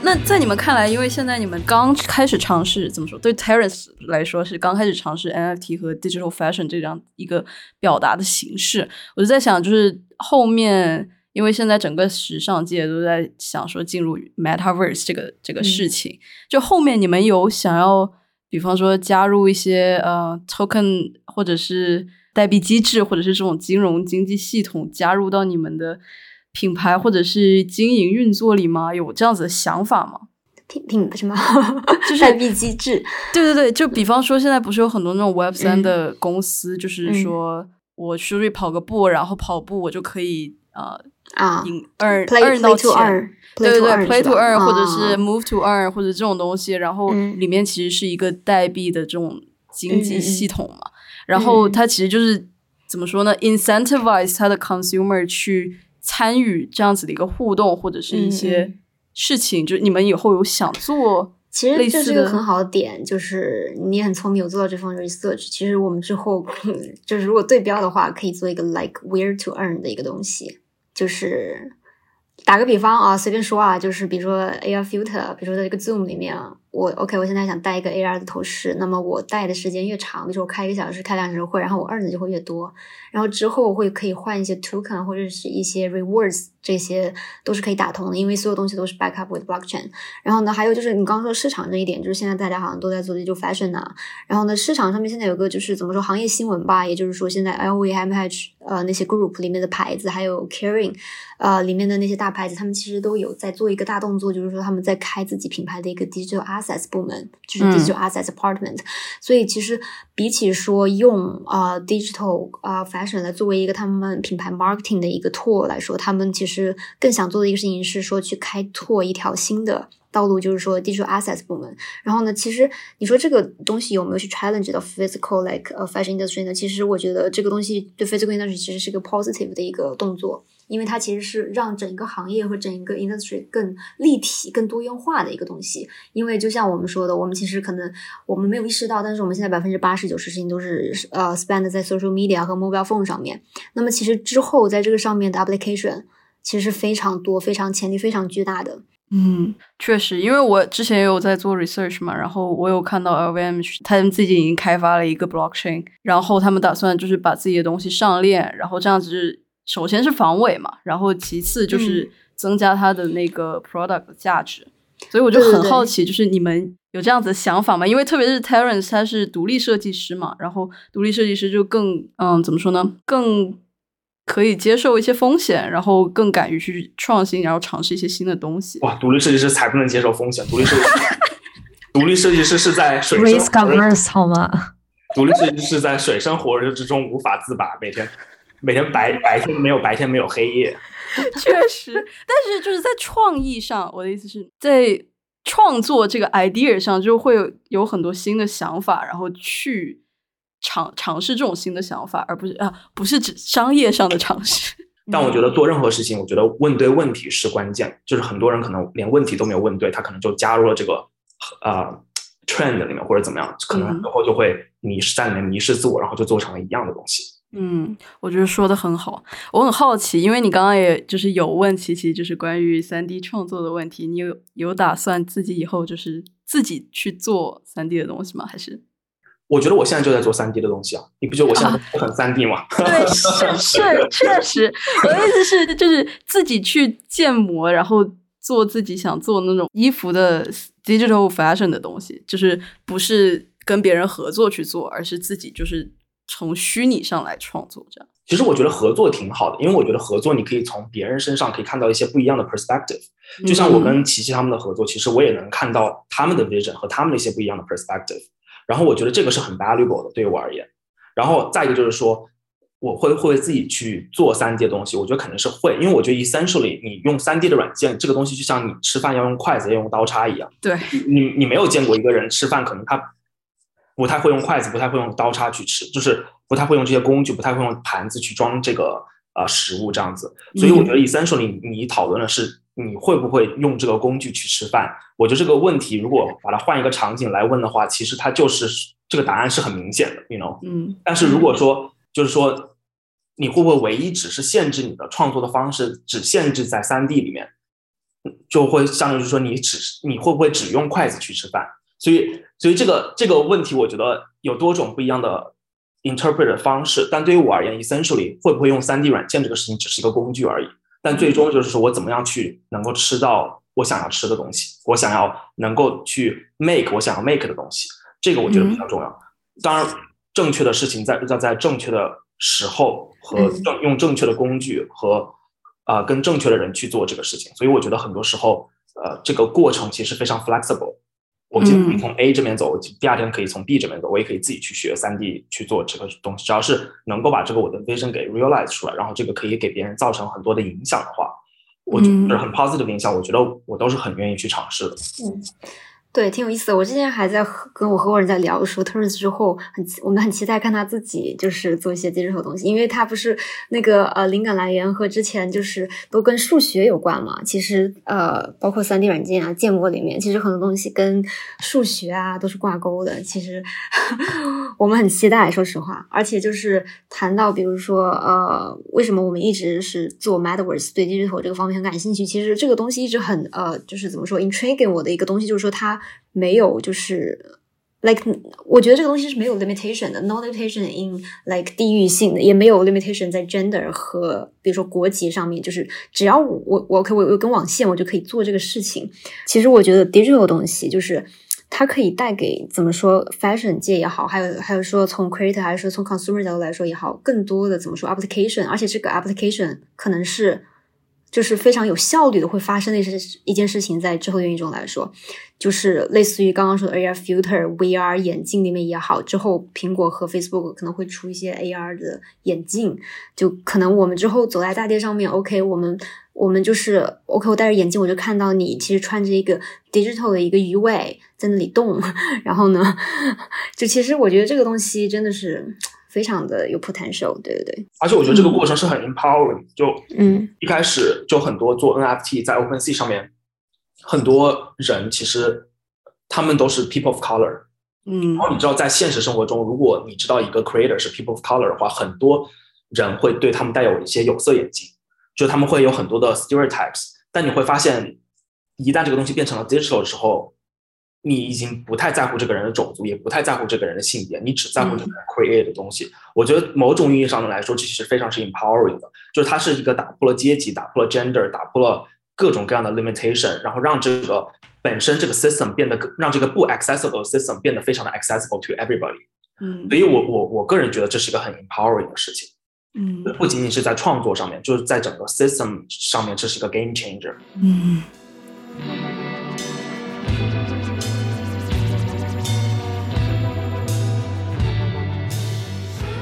那在你们看来，因为现在你们刚开始尝试，怎么说？对 Terence 来说是刚开始尝试 NFT 和 Digital Fashion 这样一个表达的形式。我就在想，就是后面，因为现在整个时尚界都在想说进入 Metaverse 这个这个事情，就后面你们有想要，比方说加入一些呃 Token 或者是代币机制，或者是这种金融经济系统加入到你们的。品牌或者是经营运作里吗？有这样子的想法吗？品品 什么？就是代币机制。对对对，就比方说，现在不是有很多那种 Web 三的公司，就是说我出去跑个步，然后跑步我就可以呃啊，赢二二到钱。对对对，Play to earn 或者是 Move to earn 或者这种东西，然后里面其实是一个代币的这种经济系统嘛。然后它其实就是怎么说呢？incentivize 它的 consumer 去。参与这样子的一个互动，或者是一些事情，就是你们以后有想做，其实这是一个很好的点，就是你很聪明，有做到这方面 research。其实我们之后 就是如果对标的话，可以做一个 like where to earn 的一个东西，就是打个比方啊，随便说啊，就是比如说 AR filter，比如说在这个 Zoom 里面。我 OK，我现在想戴一个 AR 的头饰，那么我戴的时间越长，比如说我开一个小时、开两小时会，然后我 earn 的就会越多，然后之后会可以换一些 token 或者是一些 rewards，这些都是可以打通的，因为所有东西都是 backup with blockchain。然后呢，还有就是你刚刚说市场这一点，就是现在大家好像都在做的就 fashion 啊。然后呢，市场上面现在有个就是怎么说行业新闻吧，也就是说现在 LVMH 呃那些 group 里面的牌子，还有 Caring 呃里面的那些大牌子，他们其实都有在做一个大动作，就是说他们在开自己品牌的一个 digital assets 部门，就是 digital assets department。所以其实比起说用啊 digital 啊来作为一个他们品牌 marketing 的一个 tool 来说，他们其实更想做的一个事情是说去开拓一条新的。道路就是说 digital assets 部门。然后呢，其实你说这个东西有没有去 challenge 到 physical like a fashion industry 呢？其实我觉得这个东西对 physical industry 其实是个 positive 的一个动作。因为它其实是让整个行业和整一个 industry 更立体、更多元化的一个东西。因为就像我们说的，我们其实可能我们没有意识到，但是我们现在百分之八十九十事情都是呃 spend 在 social media 和 mobile phone 上面。那么其实之后在这个上面的 application 其实是非常多、非常潜力非常巨大的。嗯，确实，因为我之前也有在做 research 嘛，然后我有看到 LVM 他们自己已经开发了一个 blockchain，然后他们打算就是把自己的东西上链，然后这样子。首先是防伪嘛，然后其次就是增加它的那个 product 的价值，所以我就很好奇，就是你们有这样子的想法吗？因为特别是 Terence 他是独立设计师嘛，然后独立设计师就更嗯怎么说呢？更可以接受一些风险，然后更敢于去创新，然后尝试一些新的东西。哇，独立设计师才不能接受风险，独立设计师，独立设计师是在水深火热好吗？独立设计师是在水深火热之中无法自拔，每天。每天白白天没有白天没有黑夜，确实，但是就是在创意上，我的意思是在创作这个 idea 上，就会有有很多新的想法，然后去尝尝试这种新的想法，而不是啊，不是指商业上的尝试。但我觉得做任何事情，我觉得问对问题是关键。就是很多人可能连问题都没有问对，他可能就加入了这个呃 trend 里面或者怎么样，可能最后就会迷失在里面迷失自我，然后就做成了一样的东西。嗯，我觉得说的很好。我很好奇，因为你刚刚也就是有问琪琪，就是关于三 D 创作的问题，你有有打算自己以后就是自己去做三 D 的东西吗？还是？我觉得我现在就在做三 D 的东西啊！你不觉得我现在很三 D 吗？对，是是确实。我的意思是，就是自己去建模，然后做自己想做那种衣服的 digital fashion 的东西，就是不是跟别人合作去做，而是自己就是。从虚拟上来创作，这样其实我觉得合作挺好的，因为我觉得合作你可以从别人身上可以看到一些不一样的 perspective。就像我跟琪琪他们的合作，其实我也能看到他们的 vision 和他们的一些不一样的 perspective。然后我觉得这个是很 valuable 的，对于我而言。然后再一个就是说，我会会自己去做三 D 的东西，我觉得肯定是会，因为我觉得 essentially 你用三 D 的软件，这个东西就像你吃饭要用筷子要用刀叉一样。对，你你没有见过一个人吃饭，可能他。不太会用筷子，不太会用刀叉去吃，就是不太会用这些工具，不太会用盘子去装这个呃食物这样子。所以我觉得，essentially 你讨论的是你会不会用这个工具去吃饭。我觉得这个问题如果把它换一个场景来问的话，其实它就是这个答案是很明显的，you know。嗯。但是如果说就是说你会不会唯一只是限制你的创作的方式，只限制在三 D 里面，就会相当于说你只你会不会只用筷子去吃饭？所以，所以这个这个问题，我觉得有多种不一样的 interpret 的方式。但对于我而言，essentially 会不会用三 D 软件这个事情只是一个工具而已。但最终就是说我怎么样去能够吃到我想要吃的东西，我想要能够去 make 我想要 make 的东西，这个我觉得比较重要。当然，正确的事情在要在正确的时候和正用正确的工具和啊跟正确的人去做这个事情。所以我觉得很多时候，呃，这个过程其实非常 flexible。我今天从 A 这边走，我第二天可以从 B 这边走，我也可以自己去学三 D 去做这个东西。只要是能够把这个我的 vision 给 realize 出来，然后这个可以给别人造成很多的影响的话，我觉得很 positive 影响，我觉得我都是很愿意去尝试的。嗯。对，挺有意思的。我之前还在和跟我合伙人在聊说，Turns 之后很我们很期待看他自己就是做一些 digital 东西，因为他不是那个呃灵感来源和之前就是都跟数学有关嘛。其实呃包括三 D 软件啊建模里面，其实很多东西跟数学啊都是挂钩的。其实 我们很期待，说实话。而且就是谈到比如说呃为什么我们一直是做 Metaverse 对 digital 这个方面很感兴趣，其实这个东西一直很呃就是怎么说 intriguing 我的一个东西，就是说它。没有，就是 like，我觉得这个东西是没有 limitation 的，no limitation in like 地域性的，也没有 limitation 在 gender 和比如说国籍上面，就是只要我我可我有根网线，我就可以做这个事情。其实我觉得 digital 东西就是它可以带给怎么说 fashion 界也好，还有还有说从 creator 还是说从 consumer 角度来说也好，更多的怎么说 application，而且这个 application 可能是。就是非常有效率的会发生的一些一件事情，在之后的运营中来说，就是类似于刚刚说的 AR filter、VR 眼镜里面也好，之后苹果和 Facebook 可能会出一些 AR 的眼镜，就可能我们之后走在大街上面，OK，我们我们就是 OK，我戴着眼镜我就看到你其实穿着一个 digital 的一个鱼尾在那里动，然后呢，就其实我觉得这个东西真的是。非常的有 potential，对对对，而且我觉得这个过程是很 empowering，就嗯，一开始就很多做 NFT 在 OpenSea 上面，很多人其实他们都是 people of color，嗯，然后你知道在现实生活中，如果你知道一个 creator 是 people of color 的话，很多人会对他们带有一些有色眼镜，就他们会有很多的 stereotypes，但你会发现，一旦这个东西变成了 digital 的时候。你已经不太在乎这个人的种族，也不太在乎这个人的性别，你只在乎这个人 create 的东西。我觉得某种意义上的来说，这其实非常是 empowering 的，就是它是一个打破了阶级、打破了 gender、打破了各种各样的 limitation，然后让这个本身这个 system 变得让这个不 accessible system 变得非常的 accessible to everybody。嗯，所以我我我个人觉得这是一个很 empowering 的事情。嗯，不仅仅是在创作上面，就是在整个 system 上面，这是一个 game changer。嗯。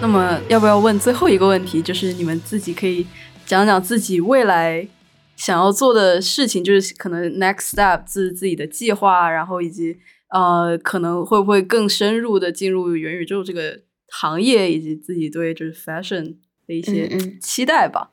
那么，要不要问最后一个问题？就是你们自己可以讲讲自己未来想要做的事情，就是可能 next step 自自己的计划，然后以及呃，可能会不会更深入的进入元宇宙这个行业，以及自己对就是 fashion 的一些期待吧。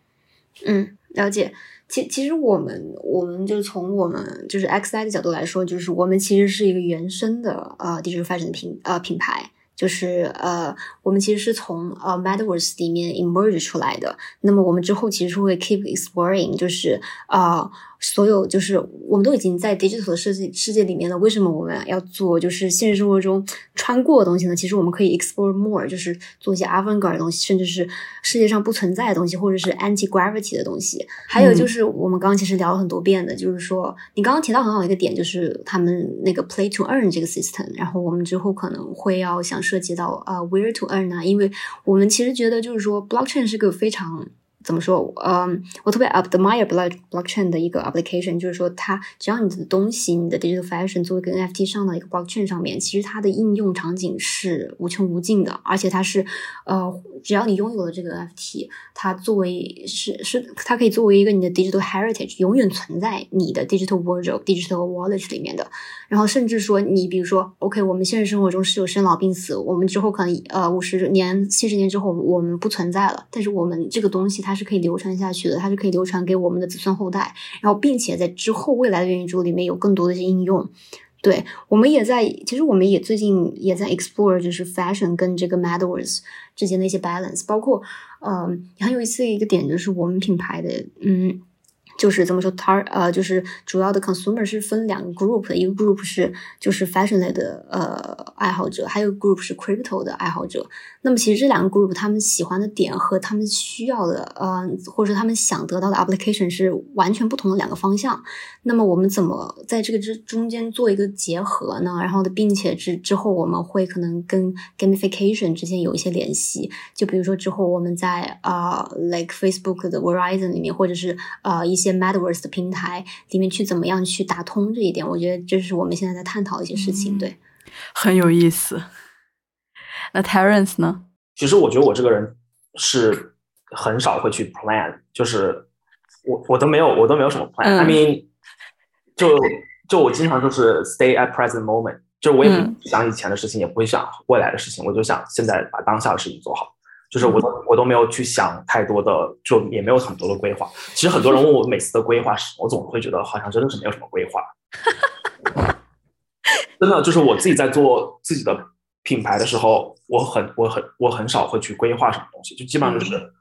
嗯，了解。其其实我们我们就从我们就是 XI 的角度来说，就是我们其实是一个原生的呃 digital fashion 的品呃品牌。就是呃，我们其实是从呃 Metaverse 里面 emerge 出来的。那么我们之后其实是会 keep exploring，就是啊。所有就是我们都已经在 digital 的世界世界里面了，为什么我们要做就是现实生活中穿过的东西呢？其实我们可以 explore more，就是做一些 avant-garde 的东西，甚至是世界上不存在的东西，或者是 anti-gravity 的东西。还有就是我们刚刚其实聊了很多遍的，就是说你刚刚提到很好的一个点，就是他们那个 play to earn 这个 system。然后我们之后可能会要想涉及到呃 where to earn 啊，因为我们其实觉得就是说 blockchain 是个非常。怎么说？嗯，我特别 admire block blockchain 的一个 application，就是说，它只要你的东西，你的 digital fashion 作为跟 NFT 上的一个 blockchain 上面，其实它的应用场景是无穷无尽的，而且它是，呃，只要你拥有了这个 NFT，它作为是是它可以作为一个你的 digital heritage，永远存在你的 digital wardrobe、digital wallet 里面的。然后甚至说，你比如说，OK，我们现实生活中是有生老病死，我们之后可能呃五十年、七十年之后我们不存在了，但是我们这个东西它。是可以流传下去的，它是可以流传给我们的子孙后代，然后并且在之后未来的元宇宙里面有更多的一些应用。对我们也在，其实我们也最近也在 explore，就是 fashion 跟这个 metaverse 之间的一些 balance，包括嗯很有意思的一个点就是我们品牌的嗯。就是怎么说，tar 呃，就是主要的 consumer 是分两个 group 的，一个 group 是就是 fashion 类的呃爱好者，还有 group 是 crypto 的爱好者。那么其实这两个 group 他们喜欢的点和他们需要的呃，或者说他们想得到的 application 是完全不同的两个方向。那么我们怎么在这个之中间做一个结合呢？然后的，并且之之后我们会可能跟 gamification 之间有一些联系，就比如说之后我们在啊，like Facebook 的 Verizon 里面，或者是呃一些。Metaverse 的平台里面去怎么样去打通这一点？我觉得这是我们现在在探讨的一些事情。对，很有意思。那 Terence 呢？其实我觉得我这个人是很少会去 plan，就是我我都没有我都没有什么 plan。I mean，就就我经常就是 stay at present moment，就是我也不想以前的事情，也不会想未来的事情，我就想现在把当下的事情做好。就是我都我都没有去想太多的，就也没有很多的规划。其实很多人问我每次的规划是，我总会觉得好像真的是没有什么规划。真的就是我自己在做自己的品牌的时候，我很我很我很少会去规划什么东西，就基本上就是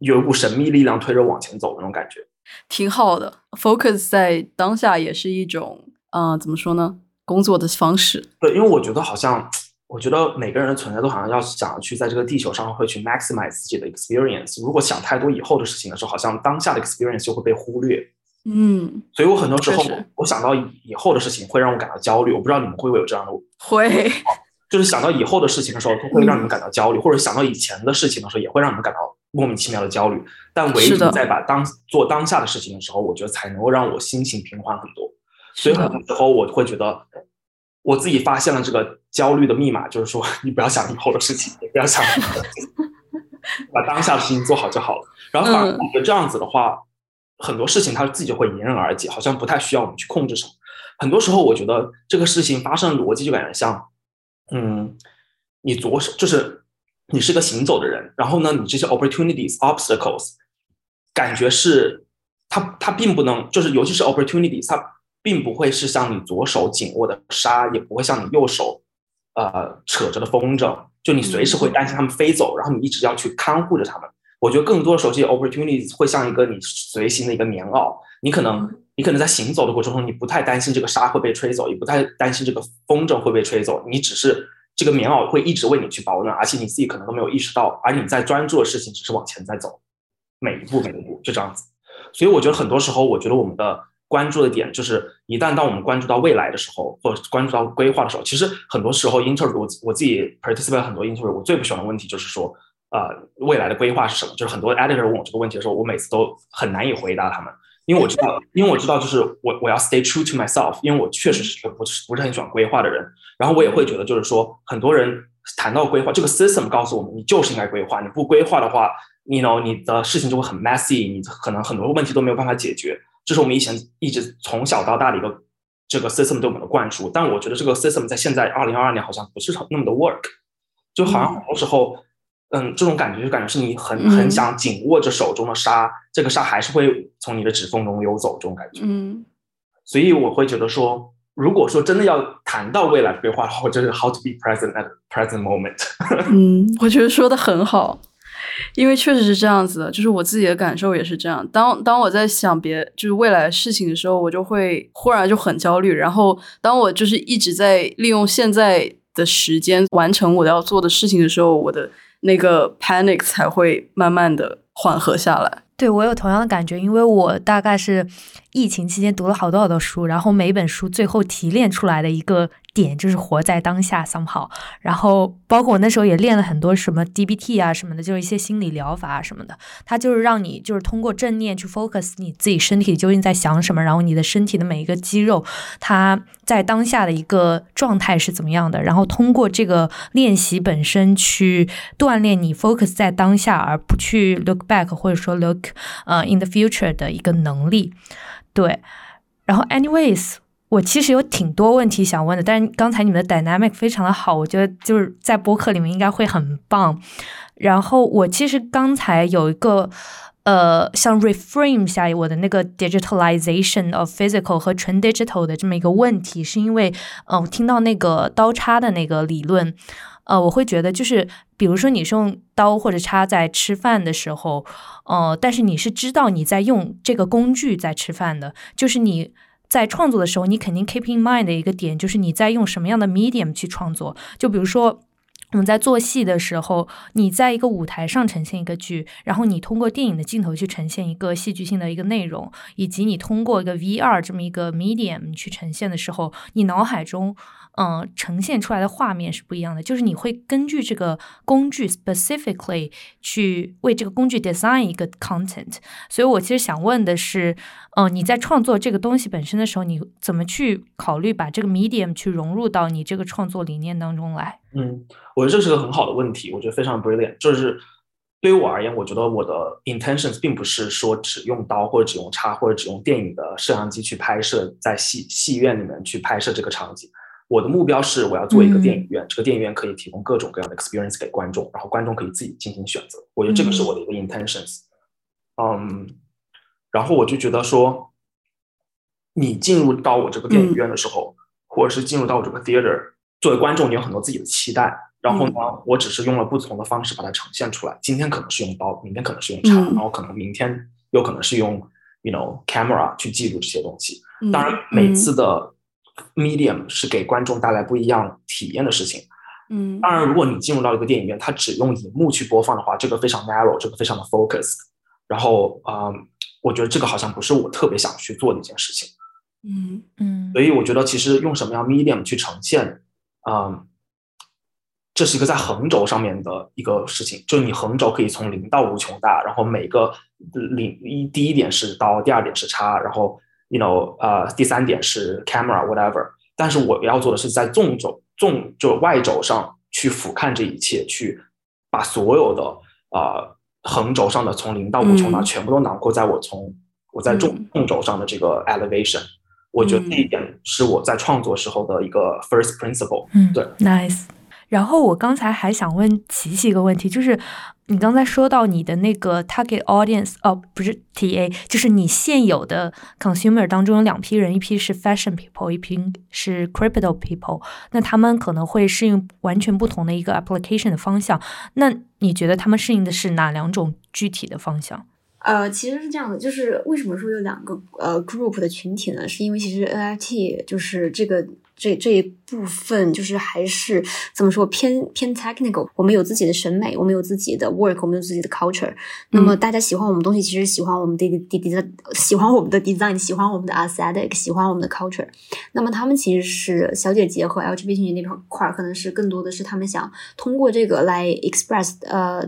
有一股神秘力量推着往前走的那种感觉。挺好的，focus 在当下也是一种，嗯，怎么说呢？工作的方式。对，因为我觉得好像。我觉得每个人的存在都好像要想要去在这个地球上会去 maximize 自己的 experience。如果想太多以后的事情的时候，好像当下的 experience 就会被忽略。嗯，所以我很多时候我想到以后的事情会让我感到焦虑。我不知道你们会不会有这样的？会，就是想到以后的事情的时候，会让你们感到焦虑，或者想到以前的事情的时候，也会让你们感到莫名其妙的焦虑。但唯独在把当做当下的事情的时候，我觉得才能够让我心情平缓很多。所以很多时候我会觉得，我自己发现了这个焦虑的密码，就是说你不要想以后的事情，也不要想，把当下的事情做好就好了。然后反而我觉得这样子的话，很多事情它自己就会迎刃而解，好像不太需要我们去控制什么。很多时候我觉得这个事情发生的逻辑就感觉像，嗯，你左手就是你是个行走的人，然后呢，你这些 opportunities obstacles。感觉是，它它并不能，就是尤其是 opportunities，它并不会是像你左手紧握的沙，也不会像你右手，呃扯着的风筝，就你随时会担心他们飞走，然后你一直要去看护着他们。我觉得更多的时候，这些 opportunities 会像一个你随行的一个棉袄，你可能你可能在行走的过程中，你不太担心这个沙会被吹走，也不太担心这个风筝会被吹走，你只是这个棉袄会一直为你去保暖，而且你自己可能都没有意识到，而你在专注的事情只是往前在走。每一步每一步就这样子，所以我觉得很多时候，我觉得我们的关注的点就是，一旦当我们关注到未来的时候，或者关注到规划的时候，其实很多时候，interview 我我自己 participate 很多 interview，我最不喜欢的问题就是说，呃，未来的规划是什么？就是很多 editor 问我这个问题的时候，我每次都很难以回答他们，因为我知道，因为我知道，就是我我要 stay true to myself，因为我确实是一个不是不是很喜欢规划的人，然后我也会觉得，就是说，很多人谈到规划，这个 system 告诉我们，你就是应该规划，你不规划的话。你 know 你的事情就会很 messy，你可能很多问题都没有办法解决。这是我们以前一直从小到大的一个这个 system 对我们的灌输。但我觉得这个 system 在现在二零二二年好像不是那么的 work，就好像很多时候，嗯，这种感觉就感觉是你很很想紧握着手中的沙，这个沙还是会从你的指缝中溜走，这种感觉。嗯，所以我会觉得说，如果说真的要谈到未来规划的话，就是 how to be present at present moment。嗯，我觉得说的很好。因为确实是这样子的，就是我自己的感受也是这样。当当我在想别就是未来事情的时候，我就会忽然就很焦虑。然后当我就是一直在利用现在的时间完成我要做的事情的时候，我的那个 panic 才会慢慢的缓和下来。对我有同样的感觉，因为我大概是疫情期间读了好多好多书，然后每一本书最后提炼出来的一个。点就是活在当下，somehow。然后包括我那时候也练了很多什么 DBT 啊什么的，就是一些心理疗法啊什么的。它就是让你就是通过正念去 focus 你自己身体究竟在想什么，然后你的身体的每一个肌肉它在当下的一个状态是怎么样的。然后通过这个练习本身去锻炼你 focus 在当下，而不去 look back 或者说 look 呃 in the future 的一个能力。对，然后 anyways。我其实有挺多问题想问的，但是刚才你们的 dynamic 非常的好，我觉得就是在播客里面应该会很棒。然后我其实刚才有一个呃，像 reframe 下我的那个 digitalization of physical 和纯 digital 的这么一个问题，是因为呃，我听到那个刀叉的那个理论，呃，我会觉得就是比如说你是用刀或者叉在吃饭的时候，呃，但是你是知道你在用这个工具在吃饭的，就是你。在创作的时候，你肯定 keep in mind 的一个点就是你在用什么样的 medium 去创作。就比如说，我们在做戏的时候，你在一个舞台上呈现一个剧，然后你通过电影的镜头去呈现一个戏剧性的一个内容，以及你通过一个 VR 这么一个 medium 去呈现的时候，你脑海中。嗯，呈现出来的画面是不一样的，就是你会根据这个工具 specifically 去为这个工具 design 一个 content。所以我其实想问的是，嗯，你在创作这个东西本身的时候，你怎么去考虑把这个 medium 去融入到你这个创作理念当中来？嗯，我觉得这是个很好的问题，我觉得非常 brilliant。就是对于我而言，我觉得我的 intentions 并不是说只用刀或者只用叉或者只用电影的摄像机去拍摄，在戏戏院里面去拍摄这个场景。我的目标是我要做一个电影院，这个电影院可以提供各种各样的 experience 给观众，然后观众可以自己进行选择。我觉得这个是我的一个 intentions。嗯，然后我就觉得说，你进入到我这个电影院的时候，或者是进入到我这个 theater，作为观众，你有很多自己的期待。然后呢，我只是用了不同的方式把它呈现出来。今天可能是用刀，明天可能是用叉，然后可能明天又可能是用 you know camera 去记录这些东西。当然，每次的。Medium 是给观众带来不一样体验的事情。嗯，当然，如果你进入到一个电影院，它只用荧幕去播放的话，这个非常 narrow，这个非常的 focus。然后，嗯，我觉得这个好像不是我特别想去做的一件事情。嗯嗯，所以我觉得其实用什么样 medium 去呈现，嗯，这是一个在横轴上面的一个事情，就是你横轴可以从零到无穷大，然后每个零一第一点是刀，第二点是叉，然后 you know 呃第三点是 camera whatever。但是我要做的是在纵轴纵就外轴上去俯瞰这一切，去把所有的呃横轴上的从零到无穷大全部都囊括在我从我在纵纵轴上的这个 elevation。我觉得这一点是我在创作时候的一个 first principle。嗯，对，nice。然后我刚才还想问琪琪一个问题，就是你刚才说到你的那个 target audience，哦，不是 TA，就是你现有的 consumer 当中有两批人，一批是 fashion people，一批是 crypto people，那他们可能会适应完全不同的一个 application 的方向。那你觉得他们适应的是哪两种具体的方向？呃，其实是这样的，就是为什么说有两个呃 group 的群体呢？是因为其实 NFT 就是这个。这这一部分就是还是怎么说偏偏 technical，我们有自己的审美，我们有自己的 work，我们有自己的 culture。那么大家喜欢我们东西，其实喜欢我们的 design，喜欢我们的 design，喜欢我们的 aesthetic，喜欢我们的 culture。那么他们其实是小姐姐和 LGBT 那块儿，可能是更多的是他们想通过这个来 express 呃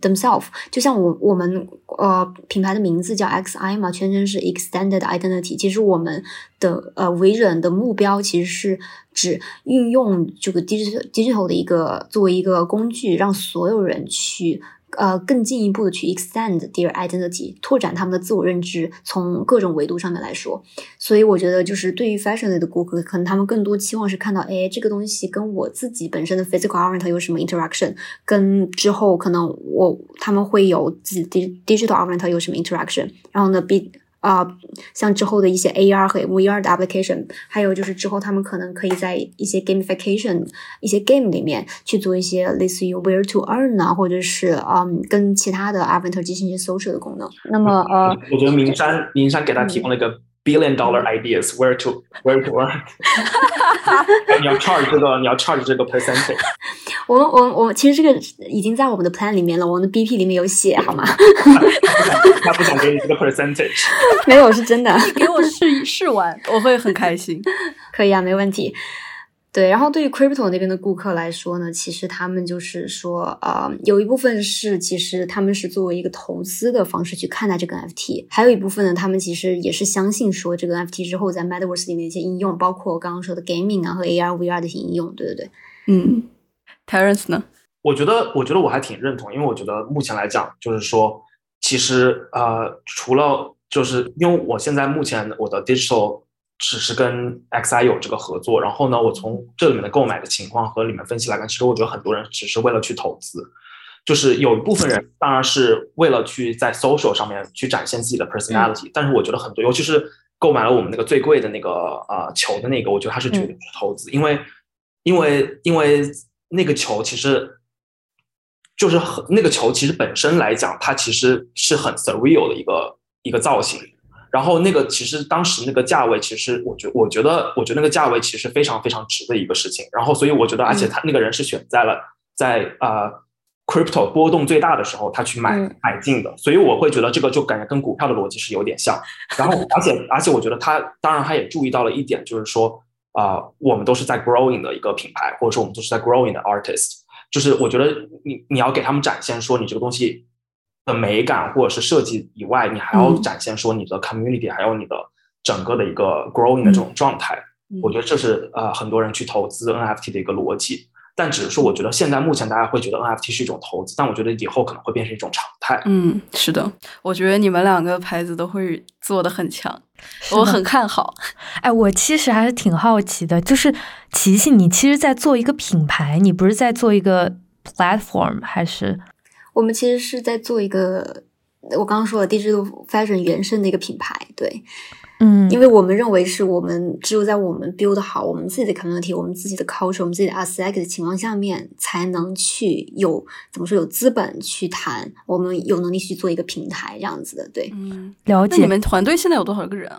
themselves。就像我我们呃品牌的名字叫 XI 嘛，全称是 extended identity。其实我们的呃为人的目标其实是。指运用这个 digital digital 的一个作为一个工具，让所有人去呃更进一步的去 extend their identity，拓展他们的自我认知。从各种维度上面来说，所以我觉得就是对于 fashion 类的顾客，可能他们更多期望是看到，哎，这个东西跟我自己本身的 physical avatar 有什么 interaction，跟之后可能我他们会有自己 digital avatar 有什么 interaction，然后呢，比。啊，像之后的一些 AR 和 VR 的 application，还有就是之后他们可能可以在一些 gamification、一些 game 里面去做一些类似于 where to earn 啊，或者是嗯跟其他的 avatar 进行一些 social 的功能。那么呃，我觉得明山明山给他提供了一个。Billion dollar ideas, where to where to earn？你要 charge 这个，你要 charge 这个 percentage。我们我我，其实这个已经在我们的 plan 里面了，我们的 BP 里面有写，好吗？他不想给你这个 percentage。没有，是真的。给我试试完，我会很开心。可以啊，没问题。对，然后对于 crypto 那边的顾客来说呢，其实他们就是说，呃，有一部分是其实他们是作为一个投资的方式去看待这个 NFT，还有一部分呢，他们其实也是相信说这个 NFT 之后在 Metaverse 里面一些应用，包括我刚刚说的 gaming 啊和 AR、VR 的一些应用，对对对。嗯，Terence 呢？我觉得，我觉得我还挺认同，因为我觉得目前来讲，就是说，其实呃，除了就是因为我现在目前我的 digital。只是跟 XI 有这个合作，然后呢，我从这里面的购买的情况和里面分析来看，其实我觉得很多人只是为了去投资，就是有一部分人当然是为了去在 social 上面去展现自己的 personality，但是我觉得很多，尤其是购买了我们那个最贵的那个呃球的那个，我觉得他是绝对是投资，因为因为因为那个球其实就是很那个球其实本身来讲，它其实是很 surreal 的一个一个造型。然后那个其实当时那个价位，其实我觉我觉得我觉得那个价位其实非常非常值的一个事情。然后所以我觉得，而且他那个人是选在了在呃 crypto 波动最大的时候，他去买买进的。所以我会觉得这个就感觉跟股票的逻辑是有点像。然后而且而且我觉得他当然他也注意到了一点，就是说啊，我们都是在 growing 的一个品牌，或者说我们都是在 growing 的 artist。就是我觉得你你要给他们展现说你这个东西。的美感或者是设计以外，你还要展现说你的 community，还有你的整个的一个 growing 的这种状态。我觉得这是呃很多人去投资 NFT 的一个逻辑。但只是说，我觉得现在目前大家会觉得 NFT 是一种投资，但我觉得以后可能会变成一种常态。嗯，是的，我觉得你们两个牌子都会做的很强，我很看好。哎，我其实还是挺好奇的，就是琪琪，你其实在做一个品牌，你不是在做一个 platform 还是？我们其实是在做一个，我刚刚说的 digital fashion 原生的一个品牌，对，嗯，因为我们认为是我们只有在我们 build 好我们自己的 community，我们自己的 culture，我们自己的 aesthetic 的情况下面，才能去有怎么说有资本去谈，我们有能力去做一个平台这样子的，对，嗯，了解。你们团队现在有多少个人？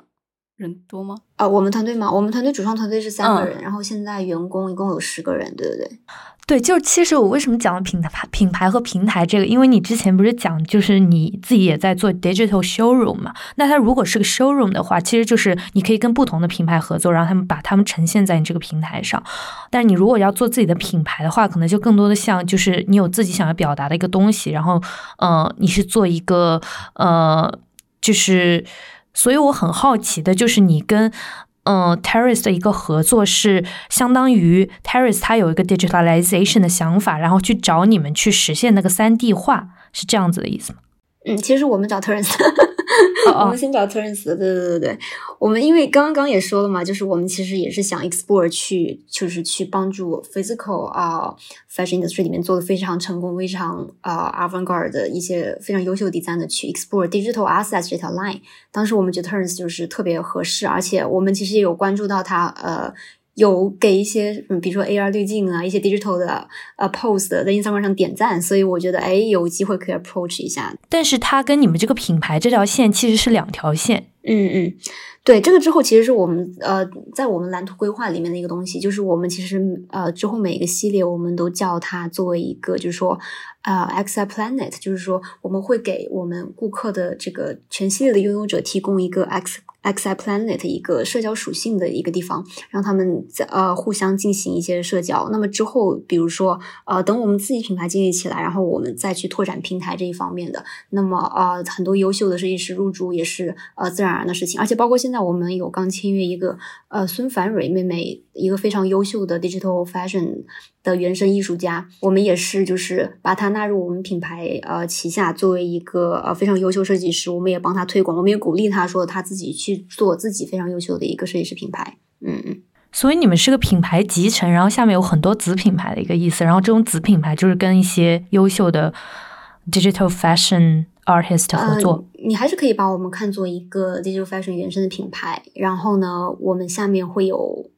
人多吗？啊，我们团队吗？我们团队主创团队是三个人，然后现在员工一共有十个人，对不对。对，就是其实我为什么讲品牌、品牌和平台这个？因为你之前不是讲，就是你自己也在做 digital showroom 嘛？那它如果是个 showroom 的话，其实就是你可以跟不同的品牌合作，然后他们把他们呈现在你这个平台上。但是你如果要做自己的品牌的话，可能就更多的像就是你有自己想要表达的一个东西，然后呃，你是做一个呃，就是，所以我很好奇的就是你跟。嗯，Terrace 的一个合作是相当于 Terrace 它有一个 digitalization 的想法，然后去找你们去实现那个三 D 化，是这样子的意思吗？嗯，其实我们找 Terrace，我们先找 Turns，对对对对，我们因为刚刚也说了嘛，就是我们其实也是想 explore 去，就是去帮助 physical 啊 fashion industry 里面做的非常成功、非常啊 avant-garde 的一些非常优秀的 designer 去 explore digital assets 这条 line。当时我们觉得 Turns 就是特别合适，而且我们其实也有关注到他，呃。有给一些，嗯，比如说 AR 滤镜啊，一些 digital 的呃 post 在 Instagram 上点赞，所以我觉得，哎，有机会可以 approach 一下。但是它跟你们这个品牌这条线其实是两条线。嗯嗯，对，这个之后其实是我们呃，在我们蓝图规划里面的一个东西，就是我们其实呃之后每一个系列我们都叫它作为一个，就是说呃 X Planet，就是说我们会给我们顾客的这个全系列的拥有者提供一个 X。X I Planet 一个社交属性的一个地方，让他们在呃互相进行一些社交。那么之后，比如说呃，等我们自己品牌建立起来，然后我们再去拓展平台这一方面的，那么呃，很多优秀的设计师入驻也是呃自然而然的事情。而且包括现在我们有刚签约一个呃孙凡蕊妹妹，一个非常优秀的 Digital Fashion。的原生艺术家，我们也是，就是把他纳入我们品牌呃旗下，作为一个呃非常优秀设计师，我们也帮他推广，我们也鼓励他说他自己去做自己非常优秀的一个设计师品牌。嗯嗯，所以你们是个品牌集成，然后下面有很多子品牌的一个意思，然后这种子品牌就是跟一些优秀的 digital fashion artist 合作。你还是可以把我们看作一个 digital fashion 原生的品牌，然后呢，我们下面会有。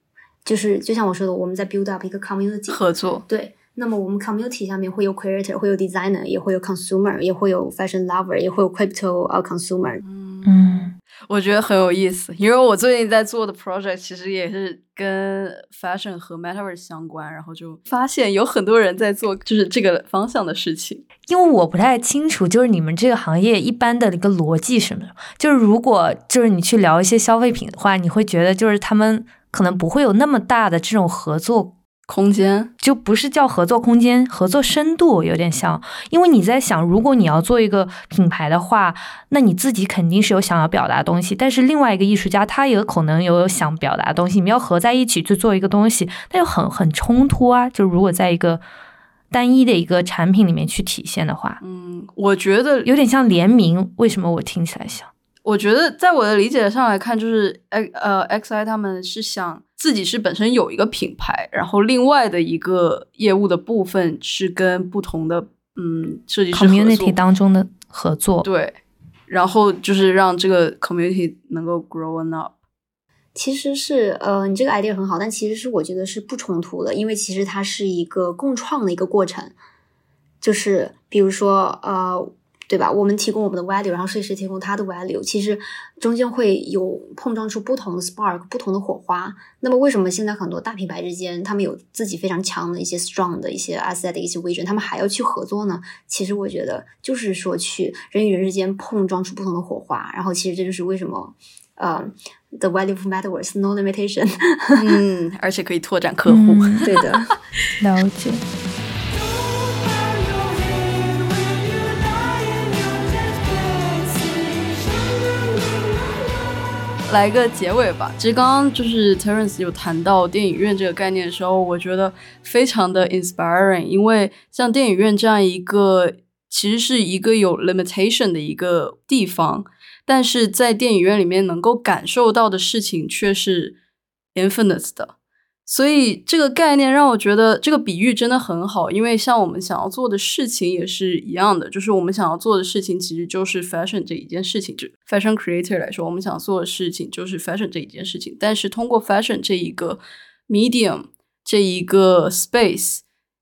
就是就像我说的，我们在 build up 一个 community 合作。对，那么我们 community 下面会有 creator，会有 designer，也会有 consumer，也会有 fashion lover，也会有 crypto 呃 consumer。嗯，我觉得很有意思，因为我最近在做的 project 其实也是跟 fashion 和 metaverse 相关，然后就发现有很多人在做就是这个方向的事情。因为我不太清楚，就是你们这个行业一般的一个逻辑什么，就是如果就是你去聊一些消费品的话，你会觉得就是他们。可能不会有那么大的这种合作空间，就不是叫合作空间，合作深度有点像。因为你在想，如果你要做一个品牌的话，那你自己肯定是有想要表达的东西，但是另外一个艺术家他也可能有想表达的东西，你们要合在一起去做一个东西，那就很很冲突啊。就如果在一个单一的一个产品里面去体现的话，嗯，我觉得有点像联名。为什么我听起来像？我觉得，在我的理解上来看，就是呃呃，XI 他们是想自己是本身有一个品牌，然后另外的一个业务的部分是跟不同的嗯设计师 community 当中的合作，对，然后就是让这个 community 能够 grow up。其实是呃，你这个 idea 很好，但其实是我觉得是不冲突的，因为其实它是一个共创的一个过程，就是比如说呃。对吧？我们提供我们的 value，然后设计师提供他的 value，其实中间会有碰撞出不同的 spark，不同的火花。那么为什么现在很多大品牌之间，他们有自己非常强的一些 strong 的一些 asset 的一些 vision，他们还要去合作呢？其实我觉得就是说去人与人之间碰撞出不同的火花。然后其实这就是为什么呃，the value of matters no limitation。嗯，而且可以拓展客户。对的，了解。来个结尾吧。其实刚刚就是 Terence 有谈到电影院这个概念的时候，我觉得非常的 inspiring。因为像电影院这样一个其实是一个有 limitation 的一个地方，但是在电影院里面能够感受到的事情却是 infinite 的。所以这个概念让我觉得这个比喻真的很好，因为像我们想要做的事情也是一样的，就是我们想要做的事情其实就是 fashion 这一件事情。就 fashion creator 来说，我们想做的事情就是 fashion 这一件事情。但是通过 fashion 这一个 medium 这一个 space，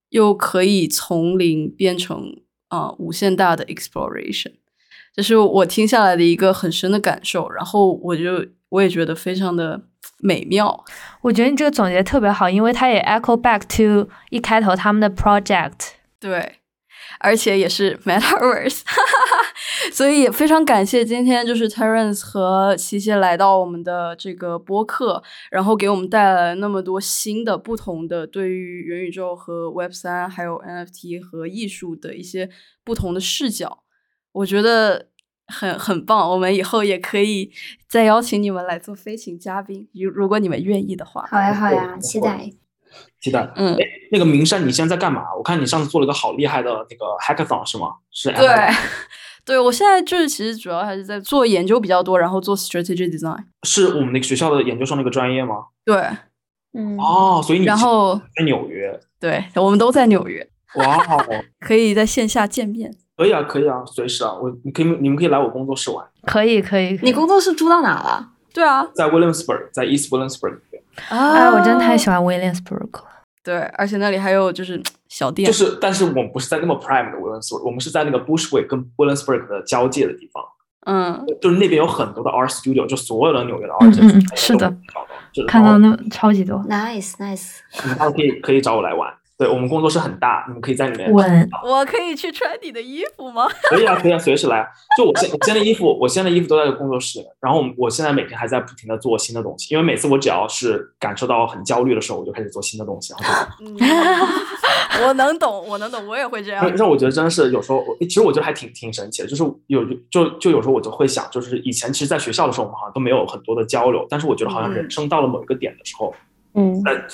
又可以从零变成啊无限大的 exploration。这是我听下来的一个很深的感受。然后我就我也觉得非常的美妙。我觉得你这个总结特别好，因为它也 echo back to 一开头他们的 project。对。而且也是 Metaverse，所以也非常感谢今天就是 Terence 和琪琪来到我们的这个播客，然后给我们带来了那么多新的、不同的对于元宇宙和 Web 三还有 NFT 和艺术的一些不同的视角，我觉得很很棒。我们以后也可以再邀请你们来做飞行嘉宾，如如果你们愿意的话。好呀，好呀，期待。期待，嗯，那个明山，你现在在干嘛？我看你上次做了一个好厉害的那个 hackathon 是吗？是。对，对我现在就是其实主要还是在做研究比较多，然后做 strategy design。是我们那个学校的研究生那个专业吗？对，嗯。哦，所以你然后在纽约？对，我们都在纽约。哇哦，可以在线下见面。可以啊，可以啊，随时啊，我你可以你们可以来我工作室玩。可以，可以。你工作室租到哪了？对啊，在 Williamsburg，在 East Williamsburg 啊，我真的太喜欢 Williamsburg 了。对，而且那里还有就是小店，就是，但是我们不是在那么 prime 的 Williamsburg，我们是在那个 Bushwick 跟 Williamsburg 的交界的地方。嗯，就是那边有很多的 art studio，就所有的纽约的 art studio，嗯嗯，是的，看到那超级多，nice nice，你们可以可以找我来玩。对我们工作室很大，你们可以在里面。我我可以去穿你的衣服吗？可以啊，可以啊，随时来。就我现我现在衣服，我现在衣服都在工作室。然后我我现在每天还在不停的做新的东西，因为每次我只要是感受到很焦虑的时候，我就开始做新的东西。我能懂，我能懂，我也会这样。让我觉得真的是有时候，其实我觉得还挺挺神奇的，就是有就就有时候我就会想，就是以前其实在学校的时候，我们好像都没有很多的交流，但是我觉得好像人生到了某一个点的时候。嗯，但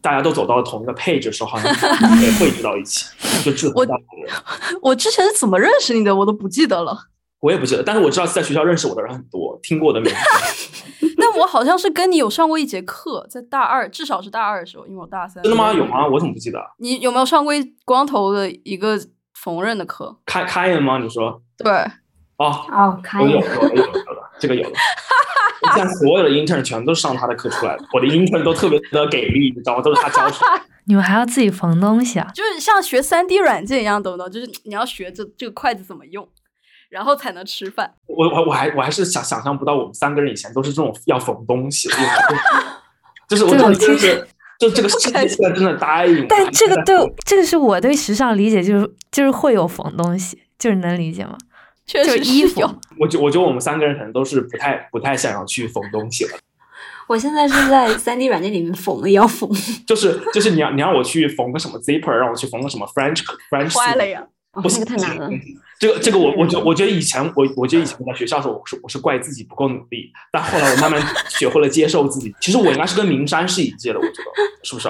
大家都走到了同一个配置的时候，好像也汇聚到一起，就志同道合。我之前是怎么认识你的，我都不记得了。我也不记得，但是我知道在学校认识我的人很多，听过的名字。但我好像是跟你有上过一节课，在大二，至少是大二的时候，因为我大三。真的吗？有吗？我怎么不记得？你有没有上过光头的一个缝纫的课？开开了吗？你说？对。哦哦，开有有有有的，这个有的。现在所有的 intern 全都是上他的课出来的，我的 intern 都特别的给力，你知道吗？都是他教出来。你们还要自己缝东西啊？就是像学三 D 软件一样，懂不懂？就是你要学这这个筷子怎么用，然后才能吃饭。我我我还我还是想想象不到，我们三个人以前都是这种要缝东西，就是我真的是，就这个世界现在真的答应。但这个对这个是我对时尚理解，就是就是会有缝东西，就是能理解吗？确实衣服，我觉我觉得我们三个人可能都是不太不太想要去缝东西了。我现在是在三 D 软件里面缝的要缝，就是就是你要你让我去缝个什么 zipper，让我去缝个什么 French French，坏了呀！不是太难了。这个这个我我觉 我觉得以前我我觉得以前在学校的时候我是我是怪自己不够努力，但后来我慢慢学会了接受自己。其实我应该是跟明山是一届的，我觉得是不是？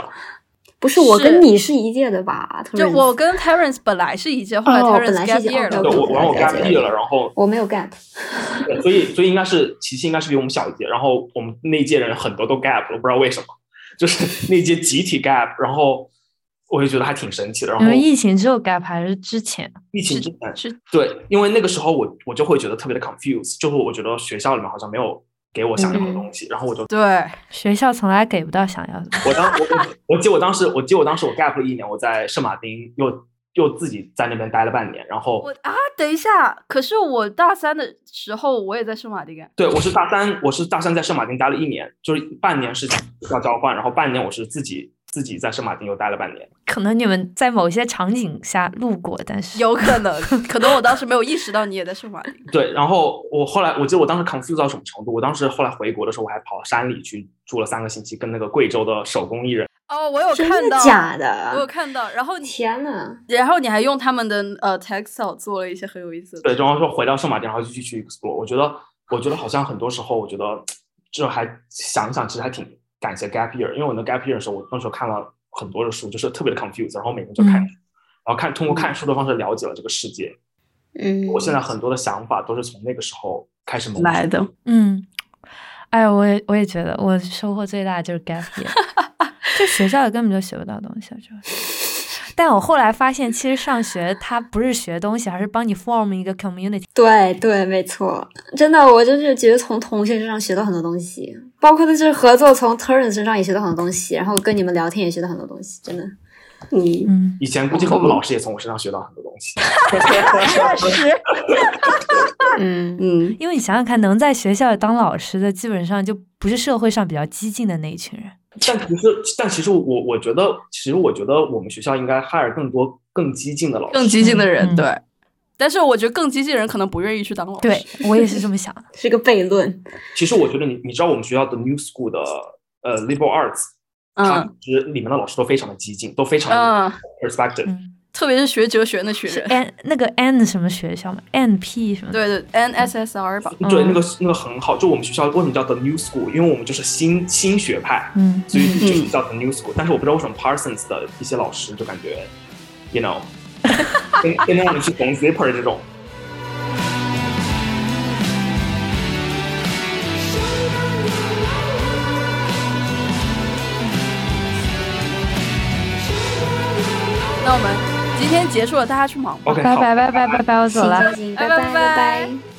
不是我跟你是一届的吧？就我跟 Terence 本来是一届，后来 Terence gap year 了。我然后我 gap year 了，然后我没有 gap。所以所以应该是琪琪应该是比我们小一届，然后我们那届人很多都 gap 了，不知道为什么，就是 那届集体 gap，然后我就觉得还挺神奇的。然后疫情之后 gap 还是之前？疫情之前是。对，因为那个时候我我就会觉得特别的 confused，就是我觉得学校里面好像没有。给我想要的东西，然后我就对学校从来给不到想要的。我当我我记我当时我记我当时我 gap 了一年，我在圣马丁又又自己在那边待了半年，然后我啊等一下，可是我大三的时候我也在圣马丁啊。对，我是大三，我是大三在圣马丁待了一年，就是半年是要交换，然后半年我是自己。自己在圣马丁又待了半年，可能你们在某些场景下路过，但是有可能，可能我当时没有意识到你也在圣马丁。对，然后我后来，我记得我当时 confused 到什么程度？我当时后来回国的时候，我还跑山里去住了三个星期，跟那个贵州的手工艺人。哦，我有看到，假的，我有看到。然后天呐，然后你还用他们的呃 textile 做了一些很有意思的。对，然后说回到圣马丁，然后就继续 explore。我觉得，我觉得好像很多时候，我觉得这还想一想，其实还挺感谢 gap year，因为我那 gap year 的时候，我那时候看了。很多的书就是特别的 confused，然后每天就看，然后看通过看书的方式了解了这个世界。嗯，我现在很多的想法都是从那个时候开始来的。嗯，哎，我也我也觉得我收获最大就是 gap year，就学校里根本就学不到东西，就。但我后来发现，其实上学它不是学东西，而是帮你 form 一个 community。对对，没错，真的，我就是觉得从同学身上学到很多东西，包括就是合作，从 Terence 身上也学到很多东西，然后跟你们聊天也学到很多东西，真的。嗯嗯，以前估计我们老师也从我身上学到很多东西。确 实，嗯嗯，因为你想想看，能在学校里当老师的，基本上就不是社会上比较激进的那一群人。但其实，但其实我我觉得，其实我觉得我们学校应该 hire 更多更激进的老师。更激进的人，嗯对。但是我觉得更激进的人可能不愿意去当老师。对我也是这么想的。是个悖论。其实我觉得你你知道我们学校的 New School 的呃 liberal arts，它嗯其实里面的老师都非常的激进，都非常嗯，有 perspective。嗯，特别是学哲学那群是人。N 那个 N 什么学校嘛？N P 什么？对对，NSSR 吧。对，嗯那个那个很好。就我们学校为什么叫 The New School？因为我们就是新新学派，嗯，所以就是叫 The New School。但是我不知道为什么 Parsons 的一些老师就感觉，you know，跟跟那样去缝 zipper 这种。那我们今天结束了，大家去忙吧。OK，拜拜拜拜拜拜，我走了。拜拜拜拜。